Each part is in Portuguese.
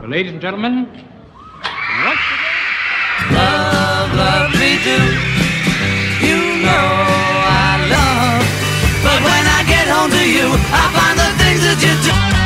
Well, ladies and gentlemen, once again. Love, love me do. You know I love. But when I get home to you, I find the things that you do.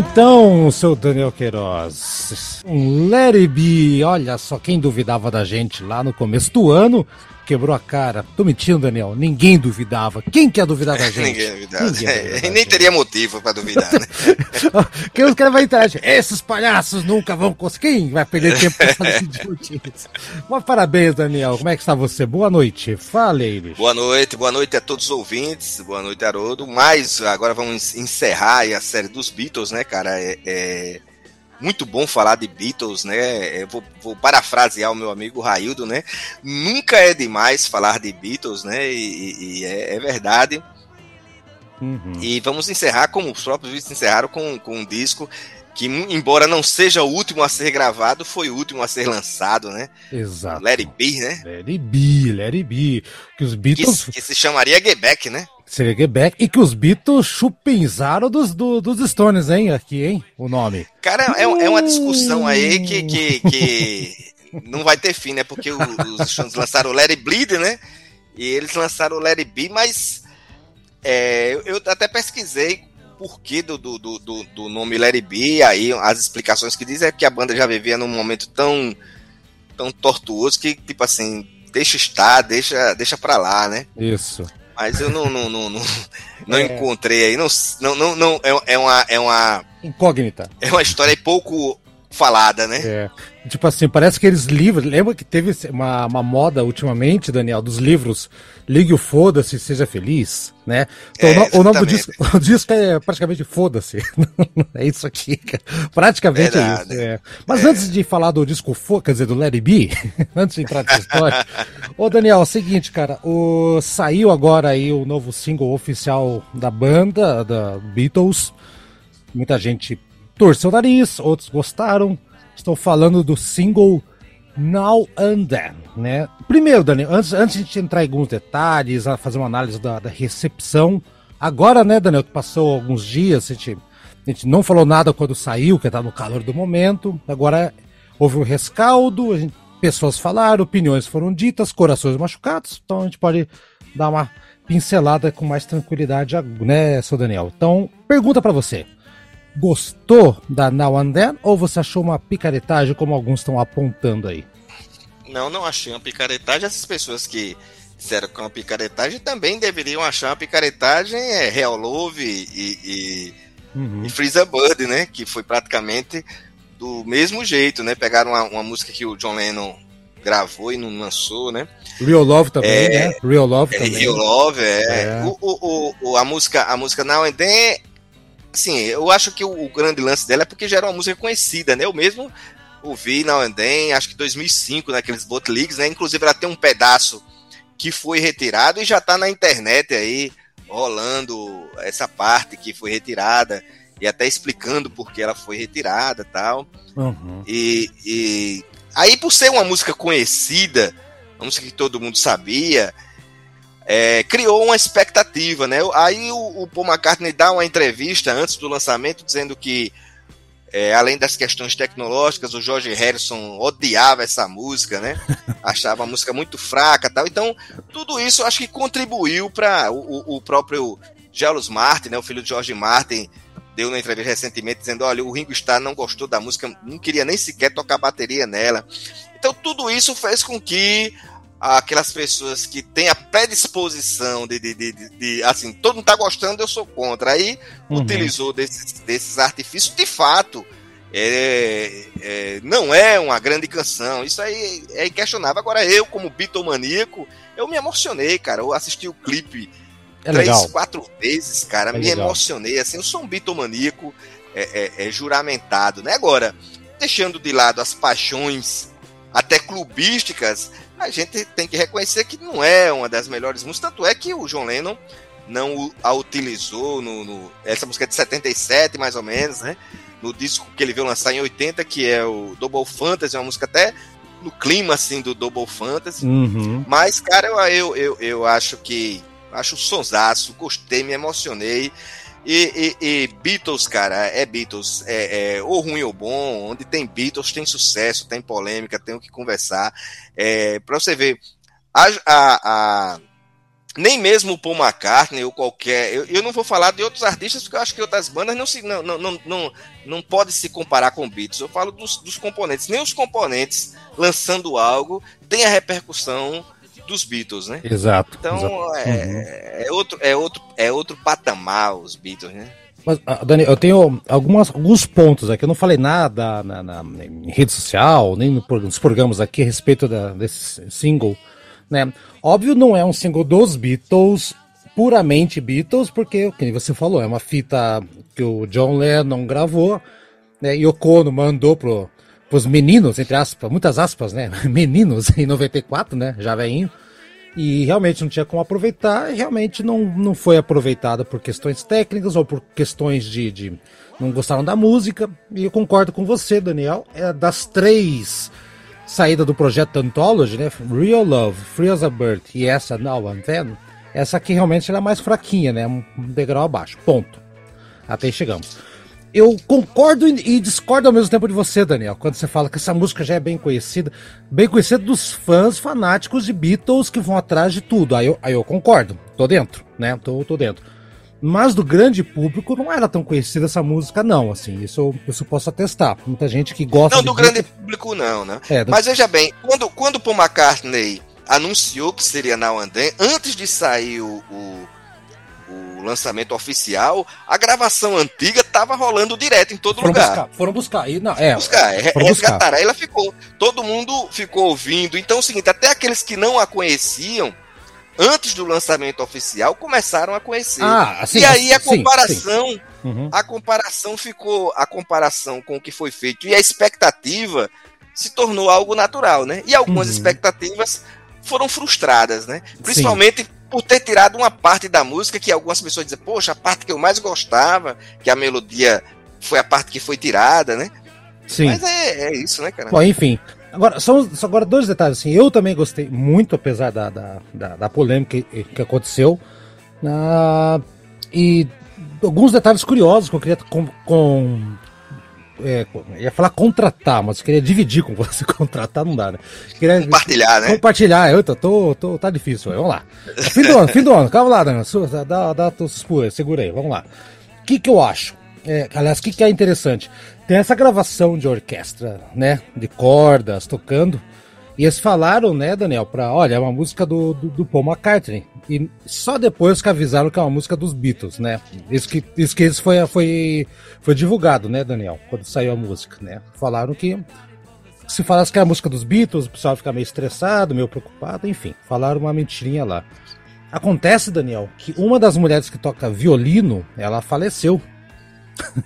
Então, seu Daniel Queiroz, um It Be, olha só, quem duvidava da gente lá no começo do ano, quebrou a cara. Tô mentindo, Daniel, ninguém duvidava. Quem quer duvidar da gente? Ninguém duvidava. Ninguém É, nem teria motivo pra duvidar, né? Quem os caras vai entrar? Esses palhaços nunca vão conseguir. Quem vai perder tempo com essas idiotices? Mas parabéns, Daniel. Como é que está você? Boa noite. Fala, Iris. Boa noite, boa noite a todos os ouvintes, boa noite, Haroldo. Mas agora vamos encerrar aí a série dos Beatles, né, cara? É, é muito bom falar de Beatles, né? Eu vou, vou parafrasear o meu amigo Raildo, né? Nunca é demais falar de Beatles, né? E, e- é, é verdade. Uhum. E vamos encerrar, como os próprios Beatles encerraram, com, com um disco que, embora não seja o último a ser gravado, foi o último a ser lançado, né? Exato. It Be, né? Be, Let It Be. Que os Que, Beatles que se chamaria Get Back, né? Seria Get Back e que os Beatles chupenzaram dos, do- dos Stones, hein? Aqui, hein? O nome. Cara, é, é uma discussão aí que, que, que não vai ter fim, né? Porque os Stones lançaram o It Bleed, né? E eles lançaram o It Be, mas é, eu, até pesquisei porquê do, do, do, do- nome It Be, aí as explicações que dizem é que a banda já vivia num momento tão, tão tortuoso que, tipo assim, deixa estar, deixa, deixa pra lá, né? Isso. Mas eu não, não, não, não, não encontrei aí, não, não, não, não é, é uma... É uma Incógnita. é uma história pouco falada, né? É. Tipo assim, parece que eles livros. Lembra que teve uma, uma moda ultimamente, Daniel, dos livros Ligue o Foda-se, Seja Feliz, né? Então, É, o o nome do disco, o disco é praticamente Foda-se. é isso aqui, cara. Praticamente Verdade. é isso. é. Mas antes de falar do disco Foda, quer dizer, do Let It Be, antes de entrar nessa história. Ô, Daniel, é o seguinte, cara, o, saiu agora aí o novo single oficial da banda, da Beatles. Muita gente torceu o nariz, outros gostaram. Estou falando do single Now and Then, né? Primeiro, Daniel, antes, antes de a gente entrar em alguns detalhes, a fazer uma análise da, da recepção, agora, né, Daniel, que passou alguns dias, a gente, a gente não falou nada quando saiu, que tá no calor do momento, agora houve um rescaldo, gente- pessoas falaram, opiniões foram ditas, corações machucados, então a gente pode dar uma pincelada com mais tranquilidade, né, seu Daniel? Então, pergunta pra você. Gostou da Now and Then ou você achou uma picaretagem como alguns estão apontando aí? Não, não achei uma picaretagem. Essas pessoas que disseram que é uma picaretagem também deveriam achar uma picaretagem é Real Love e, e, Uhum. e Freeza Bird, né? Que foi praticamente do mesmo jeito, né? Pegaram uma, uma música que o John Lennon gravou e não lançou, né? Real Love também, É, né? Real Love É, também. Real Love, é. É. O, o, o- o- a música, a música Now and Then, assim, eu acho que o, o grande lance dela é porque já era uma música conhecida, né? Eu mesmo ouvi Now and Then, acho que 2005, naqueles bootlegs, né? Inclusive ela tem um pedaço que foi retirado e já tá na internet aí, rolando essa parte que foi retirada e até explicando por que ela foi retirada tal. Uhum. E, e aí, por ser uma música conhecida, uma música que todo mundo sabia, é, criou uma expectativa, né? Aí o, o Paul McCartney dá uma entrevista antes do lançamento dizendo que É, além das questões tecnológicas, o George Harrison odiava essa música, né? Achava a música muito fraca tal. Então, tudo isso eu acho que contribuiu para o, o, próprio Gelos Martin, né, o filho de George Martin, deu uma entrevista recentemente dizendo: olha, o Ringo Starr não gostou da música, não queria nem sequer tocar bateria nela. Então, tudo isso fez com que aquelas pessoas que têm a predisposição de, de, de, de, assim, todo mundo tá gostando, eu sou contra. Aí uhum. utilizou desses, desses artifícios, de fato, é, é, não é uma grande canção. Isso aí é inquestionável. Agora, eu, como bitomaníaco, eu me emocionei, cara. Eu assisti o clipe é três, legal. quatro vezes, cara. É me legal. emocionei. Assim, eu sou um bitomaníaco é, é, é, juramentado, né? Agora, deixando de lado as paixões até clubísticas, a gente tem que reconhecer que não é uma das melhores músicas. Tanto é que o John Lennon não a utilizou no, no, essa música é de 77 mais ou menos, né? No disco que ele veio lançar em 80, que é o Double Fantasy, uma música até no clima assim do Double Fantasy. Uhum. Mas cara, eu, eu, eu, eu acho que acho sonsaço, gostei, me emocionei. E, e, e, Beatles, cara, é Beatles. É, é, ou ruim ou bom. Onde tem Beatles, tem sucesso, tem polêmica, tem o que conversar. É, pra você ver, a, a, a, nem mesmo o Paul McCartney ou qualquer. Eu, eu não vou falar de outros artistas, porque eu acho que outras bandas não, se, não, não, não, não, não pode se comparar com Beatles. Eu falo dos, dos componentes. Nem os componentes lançando algo tem a repercussão dos Beatles, né? Exato. Então exato. É, uhum. é, outro, é, outro, é outro patamar os Beatles, né? Mas, ah, Dani, eu tenho algumas, alguns pontos aqui. Eu não falei nada na, na, na em rede social, nem no, nos programas aqui a respeito da, desse single. Né? Óbvio, não é um single dos Beatles, puramente Beatles, porque, como você falou, é uma fita que o John Lennon gravou, né? E o Kono mandou pro, pros meninos, entre aspas, muitas aspas, né? Meninos em 94, né? Já veinho. E realmente não tinha como aproveitar, e realmente não, não foi aproveitada por questões técnicas ou por questões de, de. não gostaram da música. E eu concordo com você, Daniel. É das três saídas do projeto Anthology, né? Real Love, Free as a Bird e essa Now and Then, essa aqui realmente é mais fraquinha, né? Um degrau abaixo. Ponto. Até aí chegamos eu concordo e discordo ao mesmo tempo de você, Daniel, quando você fala que essa música já é bem conhecida, bem conhecida dos fãs fanáticos de Beatles que vão atrás de tudo. Aí eu, aí eu concordo, tô dentro, né? Tô, tô dentro. Mas do grande público não era tão conhecida essa música, não, assim, isso eu, isso eu posso atestar. Muita gente que gosta Não, do grande público não, né? É, do... Mas veja bem, quando, quando Paul McCartney anunciou que seria and Then, antes de sair o, o o lançamento oficial, a gravação antiga tava rolando direto em todo foram lugar. Buscar, foram buscar. E, não, é, buscar, é, foram resgataram. Aí ela ficou. Todo mundo ficou ouvindo. Então é o seguinte, até aqueles que não a conheciam, antes do lançamento oficial, começaram a conhecer. Ah, assim, e aí a comparação. Sim, sim. Uhum. A comparação ficou. A comparação com o que foi feito e a expectativa se tornou algo natural, né? E algumas uhum. expectativas foram frustradas, né? Principalmente Sim por ter tirado uma parte da música que algumas pessoas dizem, poxa, a parte que eu mais gostava, que a melodia foi a parte que foi tirada, né? Sim. Mas é, é isso, né, cara? Bom, enfim. Agora, são, são agora dois detalhes, assim, eu também gostei muito, apesar da, da, da, da polêmica que, que aconteceu. Uh, e alguns detalhes curiosos que eu queria com, com é, ia falar contratar, mas queria dividir com você. Contratar não dá, né? Queria, compartilhar, né? Compartilhar. Eu tô, tô, tô, tá difícil. Vamos lá. Fim do ano, fim do ano. Calma lá, Daniel. Dá, dá, segura aí. Vamos lá. O que, que eu acho? É, aliás, o que, que é interessante? Tem essa gravação de orquestra, né? De cordas tocando. E eles falaram, né, Daniel, pra, olha, é uma música do, do, do, Paul McCartney. E só depois que avisaram que é uma música dos Beatles, né? Isso que, isso que foi, foi, foi divulgado, né, Daniel, quando saiu a música, né? Falaram que se falasse que é a música dos Beatles, o pessoal fica meio estressado, meio preocupado, enfim, falaram uma mentirinha lá. Acontece, Daniel, que uma das mulheres que toca violino, ela faleceu.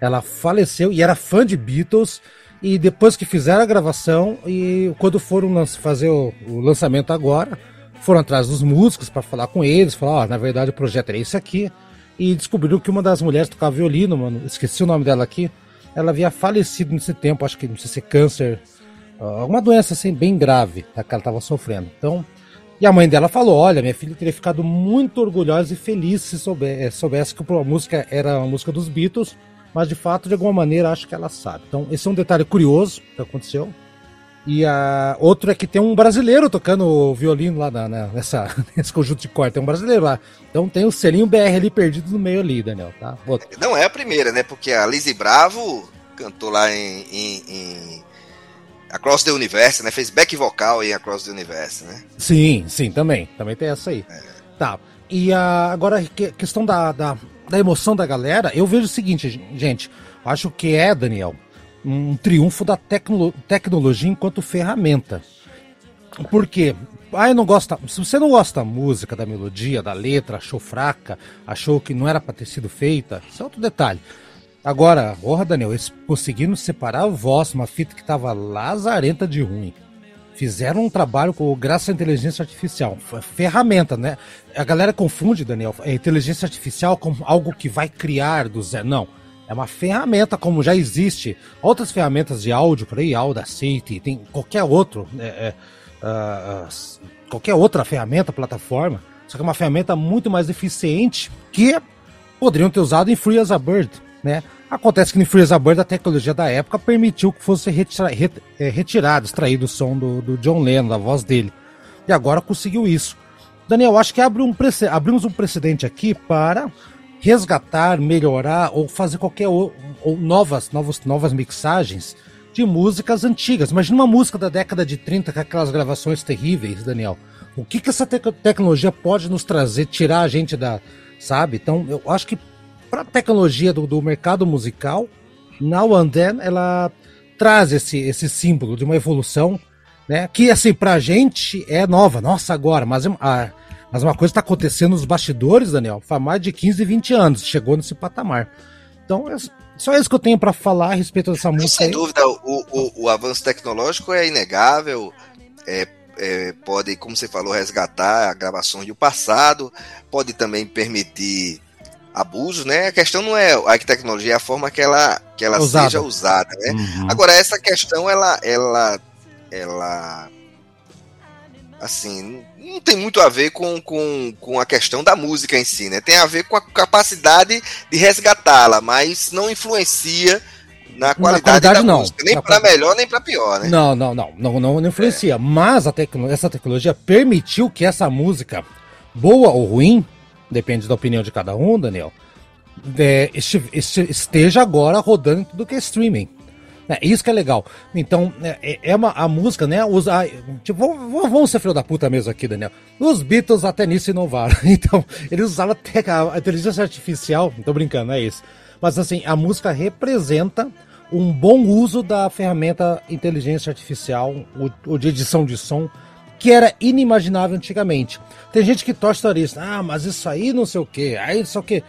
ela faleceu e era fã de Beatles e depois que fizeram a gravação e quando foram fazer o, o lançamento agora, foram atrás dos músicos para falar com eles, falar, oh, na verdade o projeto é esse aqui. E descobriram que uma das mulheres tocava violino, mano, esqueci o nome dela aqui. Ela havia falecido nesse tempo, acho que não sei se é câncer, alguma doença assim bem grave tá, que ela estava sofrendo. Então, e a mãe dela falou: Olha, minha filha teria ficado muito orgulhosa e feliz se soubesse, soubesse que a música era a música dos Beatles mas de fato, de alguma maneira, acho que ela sabe. Então, esse é um detalhe curioso que aconteceu. E a outro é que tem um brasileiro tocando violino lá na, na, nessa, nesse conjunto de corda. Tem um brasileiro lá. Então tem o selinho BR ali perdido no meio ali, Daniel, tá? Outro. Não é a primeira, né? Porque a Lizzie Bravo cantou lá em, em, em Across the Universe, né? Fez back vocal em Across the Universe, né? Sim, sim, também. Também tem essa aí. É. Tá. E a, agora, a questão da, da, da emoção da galera, eu vejo o seguinte, gente. Acho que é, Daniel, um triunfo da tecno tecnologia enquanto ferramenta. Por quê? Ah, não gosto. Se você não gosta da música, da melodia, da letra, achou fraca, achou que não era para ter sido feita, isso é outro detalhe. Agora, porra, Daniel, eles conseguiram separar a voz, uma fita que tava lazarenta de ruim. Fizeram um trabalho com graças à inteligência artificial. Ferramenta, né? A galera confunde, Daniel, a inteligência artificial com algo que vai criar do zero. Não é uma ferramenta, como já existe outras ferramentas de áudio por aí, Audacity, tem qualquer outro, é, é, uh, qualquer outra ferramenta, plataforma, só que é uma ferramenta muito mais eficiente que poderiam ter usado em Free as a Bird, né? Acontece que em Free as a Bird a tecnologia da época permitiu que fosse retira, ret, é, retirado, extraído o som do, do John Lennon, da voz dele. E agora conseguiu isso. Daniel, acho que um abrimos um precedente aqui para resgatar, melhorar ou fazer qualquer ou, ou novas, novas, novas mixagens de músicas antigas. Imagina uma música da década de 30 com aquelas gravações terríveis, Daniel. O que, que essa te tecnologia pode nos trazer, tirar a gente da. Sabe? Então, eu acho que para a tecnologia do, do mercado musical, Now and Then, ela traz esse, esse símbolo de uma evolução, né? Que, assim, pra gente é nova. Nossa, agora, mas a, mas uma coisa está acontecendo nos bastidores, Daniel, faz mais de 15, 20 anos, chegou nesse patamar. Então, é só isso que eu tenho para falar a respeito dessa música. Sem aí. dúvida, o, o, o, avanço tecnológico é inegável. É, é, pode, como você falou, resgatar a gravação do passado, pode também permitir abusos, né? A questão não é a tecnologia, é a forma que ela, que ela seja usada, né? Uhum. Agora, essa questão, ela, ela, ela assim, não tem muito a ver com, com, com a questão da música em si, né? Tem a ver com a capacidade de resgatá-la, mas não influencia na qualidade, na qualidade da não. música, nem para melhor nem para pior, né? Não, não, não, não, não, não influencia. É. Mas a tecno essa tecnologia permitiu que essa música, boa ou ruim, depende da opinião de cada um, Daniel, é, esteja agora rodando tudo que é streaming. É, isso que é legal. Então, é, é, é uma, a música, né? Os, a, tipo, vamos, vamos ser filho da puta mesmo aqui, Daniel. Os Beatles até nisso inovaram. Então, eles usaram até a, inteligência artificial. Tô brincando, é isso. Mas assim, a música representa um bom uso da ferramenta inteligência artificial, ou de edição de som, que era inimaginável antigamente. Tem gente que torce nariz, ah, mas isso aí não sei o que, aí não sei o que.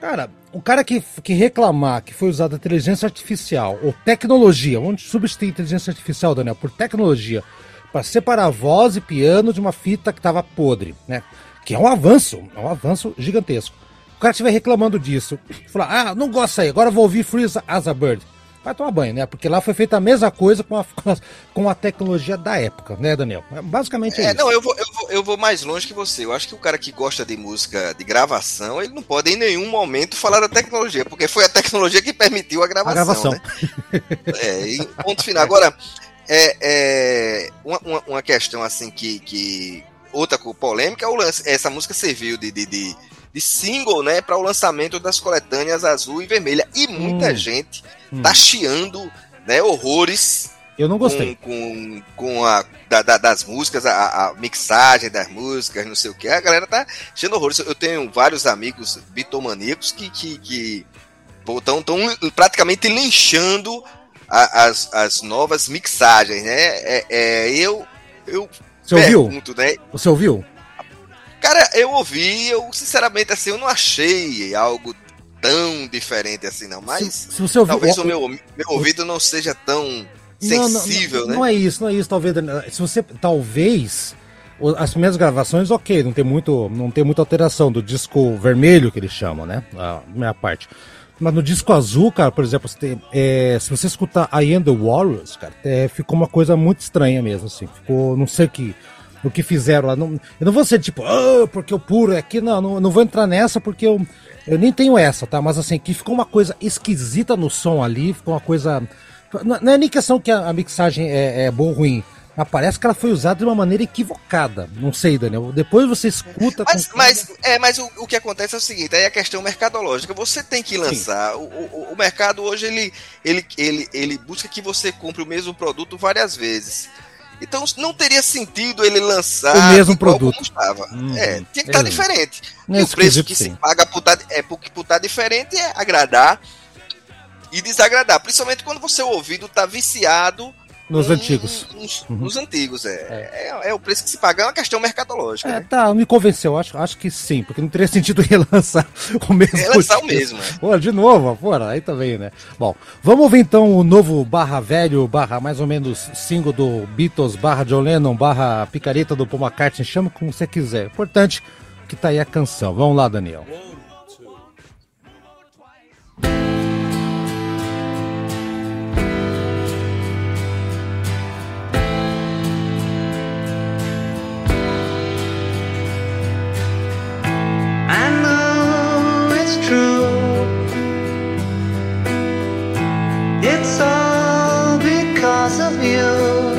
Cara, o cara que, que reclamar que foi usada inteligência artificial ou tecnologia, onde substitui inteligência artificial, Daniel, por tecnologia, para separar voz e piano de uma fita que estava podre, né? Que é um avanço, é um avanço gigantesco. O cara estiver reclamando disso, falar, ah, não gosta aí, agora vou ouvir Freeze as a Bird vai tomar banho, né? Porque lá foi feita a mesma coisa com a, com a tecnologia da época, né, Daniel? Basicamente é, é isso. Não, eu vou, eu, vou, eu vou mais longe que você. Eu acho que o cara que gosta de música de gravação, ele não pode em nenhum momento falar da tecnologia, porque foi a tecnologia que permitiu a gravação. A gravação. Né? é, e ponto final. Agora, é, é uma, uma, questão assim que, que outra polêmica é o lance. Essa música serviu de, de, de, de single, né, para o lançamento das coletâneas azul e vermelha. E muita hum. gente hum. tá chiando né, horrores. Eu não gostei. Com, com, com a da, da, das músicas, a, a, mixagem das músicas, não sei o que. A galera tá chiando horrores. Eu tenho vários amigos bitomaníacos que, que, que estão praticamente linchando a, as, as novas mixagens, né? É, é, eu, eu Você pergunto, ouviu? né? Você ouviu? Cara, eu ouvi, eu sinceramente assim, eu não achei algo tão diferente assim, não. Mas se, se você ouvir, talvez o, o meu, meu ouvido não seja tão sensível, não, não, né? Não é isso, não é isso, talvez. Se você. Talvez. As primeiras gravações, ok, não tem, muito, não tem muita alteração do disco vermelho que eles chamam, né? A minha parte. Mas no disco azul, cara, por exemplo, você tem, é, se você escutar I Am The Warriors, cara, é, ficou uma coisa muito estranha mesmo, assim. Ficou, não sei o que o que fizeram lá. Não, eu não vou ser tipo, ah, porque o puro é aqui, não, não, não vou entrar nessa porque eu, eu nem tenho essa, tá? Mas assim, que ficou uma coisa esquisita no som ali, ficou uma coisa. Não é nem questão que a, mixagem é, é boa ou ruim. Mas parece que ela foi usada de uma maneira equivocada. Não sei, Daniel. Depois você escuta. Mas, com... mas, é, mas o, o, que acontece é o seguinte: aí a questão mercadológica. Você tem que lançar. O, o, o, mercado hoje ele, ele, ele, ele busca que você compre o mesmo produto várias vezes. Então não teria sentido ele lançar o mesmo produto. Como estava. Hum, é, tinha que estar tá diferente. É e o preço que sim. se paga por estar, tá, é, por estar tá diferente é agradar e desagradar. Principalmente quando você o ouvido está viciado nos um, antigos. Uns, uhum. Nos antigos, é. É. é. é. o preço que se paga, é uma questão mercadológica. É, né? tá, me convenceu, acho, acho que sim, porque não teria sentido relançar o mesmo. Relançar o mesmo, né? Pô, de novo, fora, aí também, né? Bom, vamos ouvir então o novo barra velho, barra mais ou menos single do Beatles, barra John Lennon, barra picareta do Paul McCartney, chama como você quiser. Importante que tá aí a canção. Vamos lá, Daniel. because of you.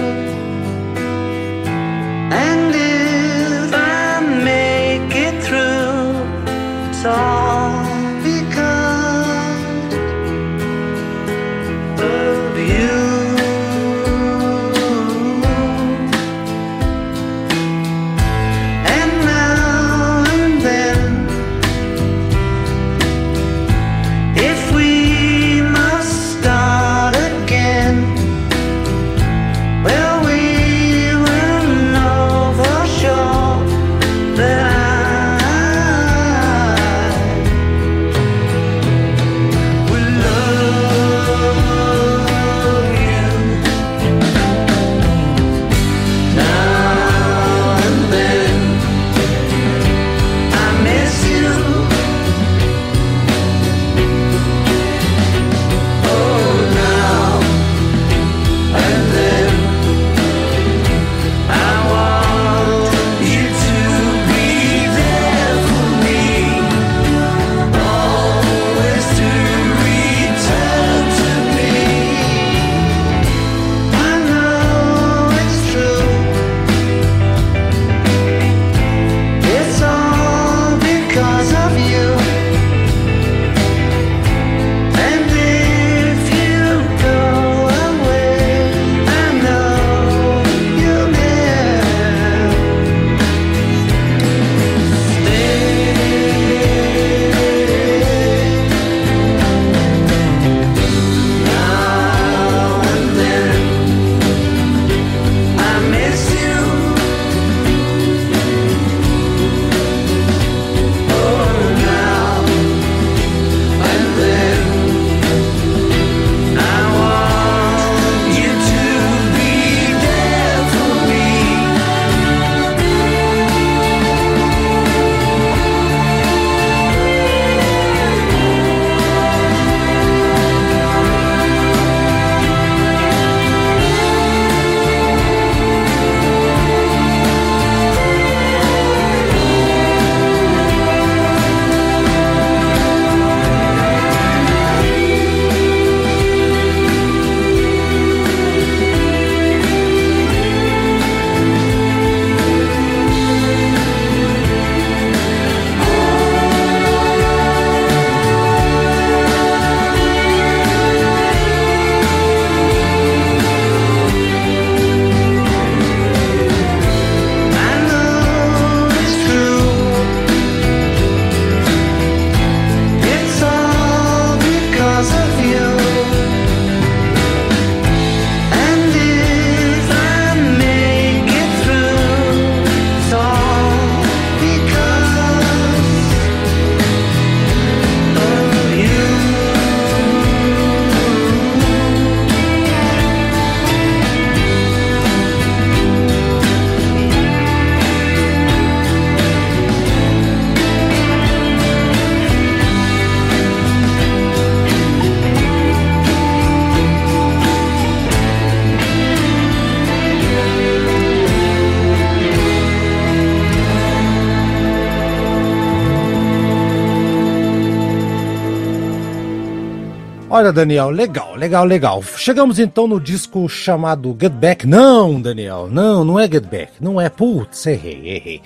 Olha, Daniel, legal, legal, legal. Chegamos então no disco chamado Get Back. Não, Daniel, não, não é Get Back. Não é. Putz, errei, errei.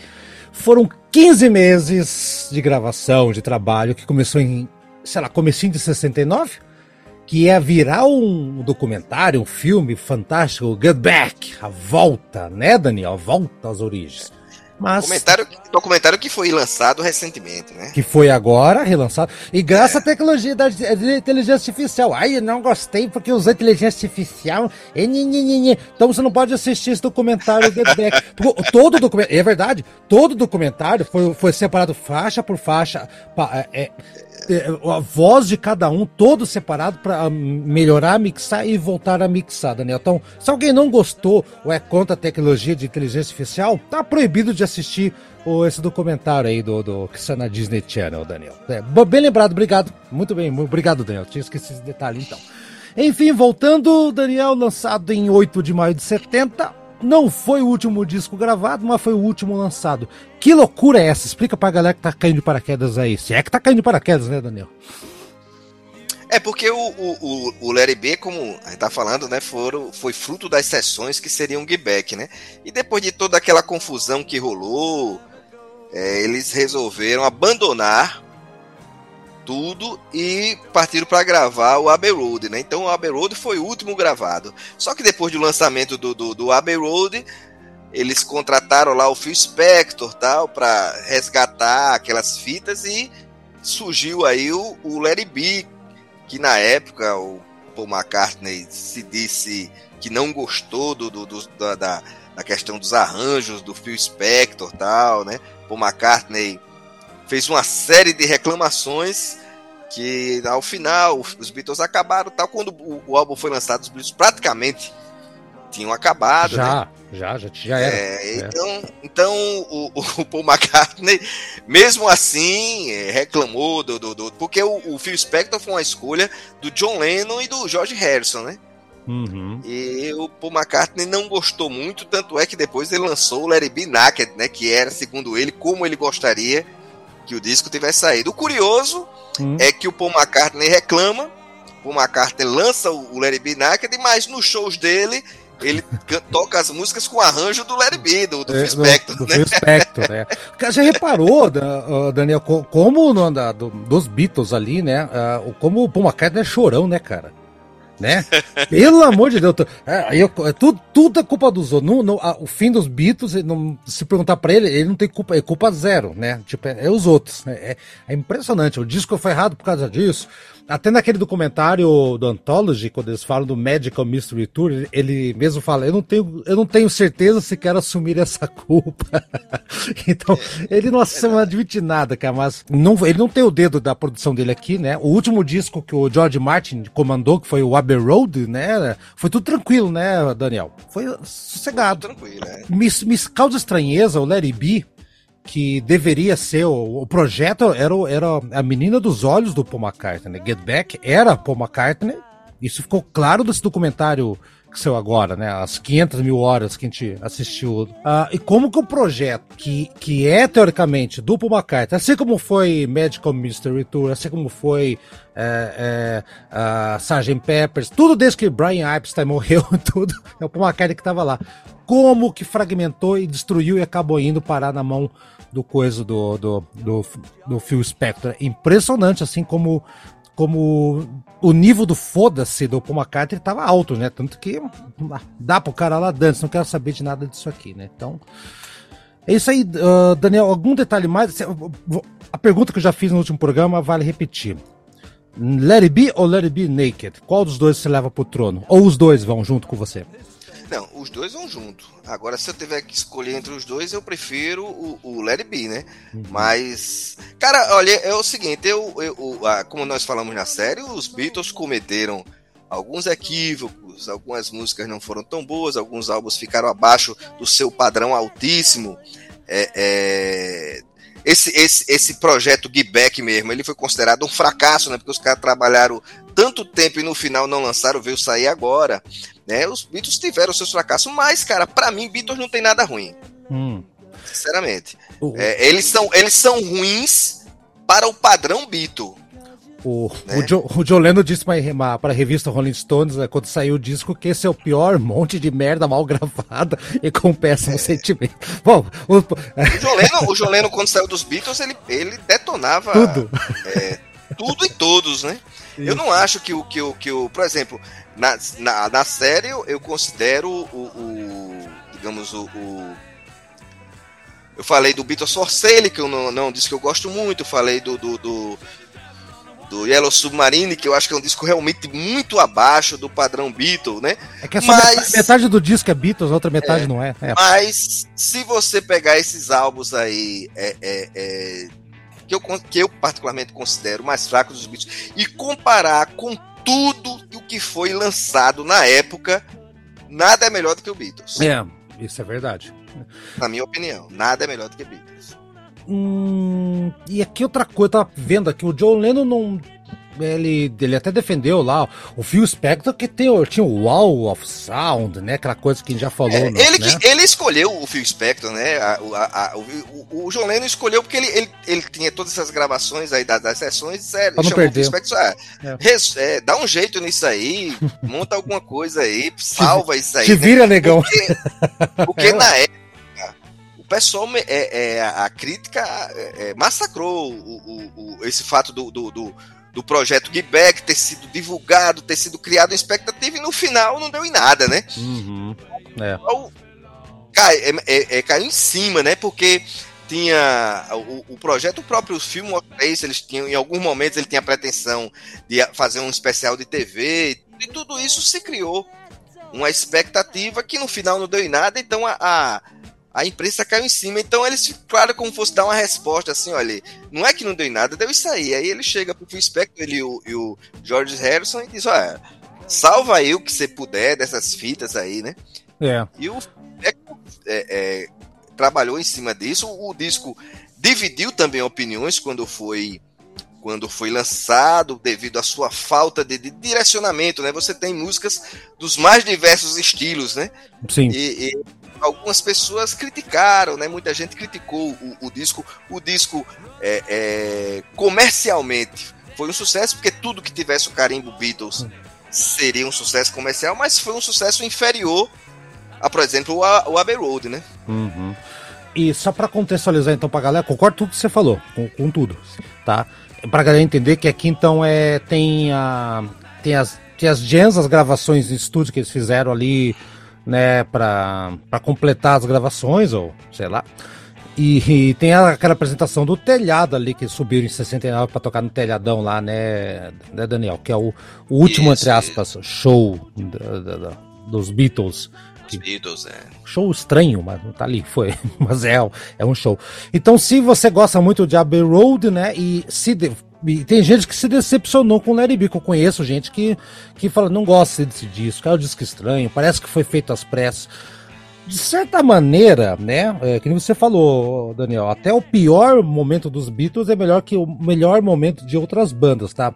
Foram 15 meses de gravação, de trabalho, que começou em, sei lá, comecinho de 69? Que ia virar um documentário, um filme fantástico, Get Back, a volta, né, Daniel? A volta às origens. Mas... Documentário, documentário que foi lançado recentemente, né? Que foi agora relançado. E graças é. à tecnologia da, inteligência artificial. Ai, eu não gostei porque usou inteligência artificial. Então você não pode assistir esse documentário Get Back. todo documentário, é verdade, todo documentário foi, foi separado faixa por faixa. É, é, a voz de cada um, todo separado para melhorar, mixar e voltar a mixar, Daniel. Então, se alguém não gostou ou é contra a tecnologia de inteligência artificial, tá proibido de assistir o, esse documentário aí do, do que está na Disney Channel, Daniel. É, bem lembrado, obrigado. Muito bem, obrigado, Daniel. Tinha esquecido esse detalhe então. Enfim, voltando, Daniel, lançado em 8 de maio de 70, não foi o último disco gravado, mas foi o último lançado. Que loucura é essa? Explica pra galera que tá caindo de paraquedas aí. Se é que tá caindo de paraquedas, né, Daniel? É porque o, o, o, Larry B, como a gente tá falando, né, foram, foi fruto das sessões que seriam Gibeck, né? E depois de toda aquela confusão que rolou, é, eles resolveram abandonar tudo e partiram para gravar o Abbey Road, né? Então o Abbey Road foi o último gravado. Só que depois do lançamento do, do, do Abbey Road, eles contrataram lá o Phil Spector tal para resgatar aquelas fitas e surgiu aí o, o Larry B, que na época o Paul McCartney se disse que não gostou do, do, do da, da, questão dos arranjos do Phil Spector tal, né? Paul McCartney fez uma série de reclamações que ao final os Beatles acabaram tal quando o, o álbum foi lançado os Beatles praticamente tinham acabado já né? já já já era é, então é. então o, o, Paul McCartney mesmo assim é, reclamou do, do, do porque o, o, Phil Spector foi uma escolha do John Lennon e do George Harrison né Uhum. E o Paul McCartney não gostou muito, tanto é que depois ele lançou o Larry B. Naked, né, que era, segundo ele, como ele gostaria que o disco tivesse saído. O curioso hum. é que o Paul McCartney reclama, o Paul McCartney lança o Larry B Naked, mas nos shows dele ele toca as músicas com arranjo do Larry B, do, do é, Spector. Do, do né? Spector, né? Já reparou, Daniel, como no, da, do, dos Beatles ali, né? Como o Paul McCartney é chorão, né, cara? Né? Pelo amor de Deus. É, eu, é, tudo, tudo é culpa dos outros. No, no, a, o fim dos Beatles, não, se perguntar para ele, ele não tem culpa, é culpa zero, né? Tipo, é, é os outros. Né? É, é, impressionante. O disco foi errado por causa disso. Até naquele documentário do Anthology, quando eles falam do Magical Mystery Tour, ele mesmo fala: Eu não tenho, eu não tenho certeza se quero assumir essa culpa. então, ele não, não admite nada, cara, mas não, ele não tem o dedo da produção dele aqui, né? O último disco que o George Martin comandou, que foi o Abbey Road, né? Foi tudo tranquilo, né, Daniel? Foi sossegado. Tranquilo, é. me, me causa estranheza o Larry B que deveria ser o, o projeto era, era a menina dos olhos do Paul McCartney. Get Back era Paul McCartney. Isso ficou claro desse documentário que saiu agora, né? As 500 mil horas que a gente assistiu. Uh, e como que o projeto, que, que é teoricamente do Paul McCartney, assim como foi Magical Mystery Tour, assim como foi é, é, uh, Sgt. Peppers, tudo desde que Brian Epstein morreu, tudo, é o Paul McCartney que estava lá. Como que fragmentou e destruiu e acabou indo parar na mão do coisa do, do, do, do Phil Spector. Impressionante, assim como como o nível do foda-se do Paul McCartney estava alto, né? Tanto que dá pro cara lá dance, não quero saber de nada disso aqui, né? Então, é isso aí, uh, Daniel. Algum detalhe mais? A pergunta que eu já fiz no último programa vale repetir. Let it be ou let it be naked? Qual dos dois você leva pro trono? Ou os dois vão junto com você? Não, os dois vão junto. Agora, se eu tiver que escolher entre os dois, eu prefiro o, o Let It Be, né? Uhum. Mas, cara, olha, é o seguinte, eu, eu, como nós falamos na série, os Beatles cometeram alguns equívocos, algumas músicas não foram tão boas, alguns álbuns ficaram abaixo do seu padrão altíssimo. É, é, esse, esse, esse projeto Give mesmo, ele foi considerado um fracasso, né? Porque os caras trabalharam tanto tempo e no final não lançaram, veio sair agora. Né? Os Beatles tiveram seus fracassos, mas, cara, para mim, Beatles não tem nada ruim. Hum. Sinceramente. É, eles, são, eles são ruins para o padrão Beatle. O, né? o, Joe, o John Lennon disse para a revista Rolling Stones, né, quando saiu o disco, que esse é o pior monte de merda mal gravada e com péssimo é. sentimento. Bom, o, o, John Lennon, o John Lennon, quando saiu dos Beatles, ele, ele detonava tudo. É, tudo e todos, né? Isso. Eu não acho que o, que o, que o por exemplo, na, na, na série eu considero o, o digamos, o, o, eu falei do Beatles Sale, que eu não, não disse que eu gosto muito, falei do, do, do do Yellow Submarine, que eu acho que é um disco realmente muito abaixo do padrão Beatles, né? É que mas, metade do disco é Beatles, a outra metade é, não é. é. Mas se você pegar esses álbuns aí, é, é, é, que, eu, que eu particularmente considero mais fracos dos Beatles, e comparar com tudo o que foi lançado na época, nada é melhor do que o Beatles. É, isso é verdade. Na minha opinião, nada é melhor do que Beatles. Hum, e aqui outra coisa, eu tava vendo aqui, o John Lennon não. Ele, ele até defendeu lá o Phil Spector que tem, tinha o Wall of Sound, né? Aquela coisa que a gente já falou. É, no, ele, né? ele escolheu o Phil Spector, né? A, a, a, o, o, John Lennon escolheu porque ele, ele, ele tinha todas essas gravações aí das, das sessões. É, pra não perder. O Phil Spector, ah, é. Res, é, dá um jeito nisso aí, monta alguma coisa aí, salva isso aí. Te vira, né? negão. Porque, porque é, na época o pessoal, é, é, a crítica é, é, massacrou o, o, o, esse fato do, do, do, do projeto Gibeck ter sido divulgado, ter sido criado em expectativa e no final não deu em nada, né? Uhum. É. Então, cai, é, é, é, caiu em cima, né? Porque tinha o, o projeto, o próprio filme eles tinham, em alguns momentos ele tinha a pretensão de fazer um especial de TV, e tudo isso se criou uma expectativa que no final não deu em nada, então a, a a imprensa caiu em cima. Então eles, claro, como fosse dar uma resposta assim, olha, não é que não deu em nada, deu isso aí. Aí ele chega pro Phil Spector ele, e, o, e o George Harrison e diz, olha, salva aí o que você puder dessas fitas aí, né? É. E o é, é, trabalhou em cima disso. O disco dividiu também opiniões quando foi quando foi lançado, devido à sua falta de, de, direcionamento, né? Você tem músicas dos mais diversos estilos, né? Sim. E, e algumas pessoas criticaram, né? Muita gente criticou o, o disco. O disco é, é, comercialmente foi um sucesso, porque tudo que tivesse o carimbo Beatles seria um sucesso comercial, mas foi um sucesso inferior a, por exemplo, o, o Abbey Road, né? Uhum. E só para contextualizar então pra galera, concordo tudo que você falou, com, com tudo, tá? Pra galera entender que aqui então é tem a tem as tem as jams, as gravações de estúdio que eles fizeram ali né, para completar as gravações, ou sei lá. E, e, tem aquela apresentação do telhado ali que subiram em 69 para tocar no telhadão lá, né, né Daniel? Que é o, o último, Isso, entre aspas, show da, da, da, dos Beatles. Beatles, é. Show estranho, mas não tá ali, foi. Mas é, é um show. Então, se você gosta muito de Abbey Road, né, e se de, e tem gente que se decepcionou com o Larry B, que eu conheço gente que, que fala, não gosta desse disco, é um disco estranho, parece que foi feito às pressas. De certa maneira, né, é, que você falou, Daniel, até o pior momento dos Beatles é melhor que o melhor momento de outras bandas, tá?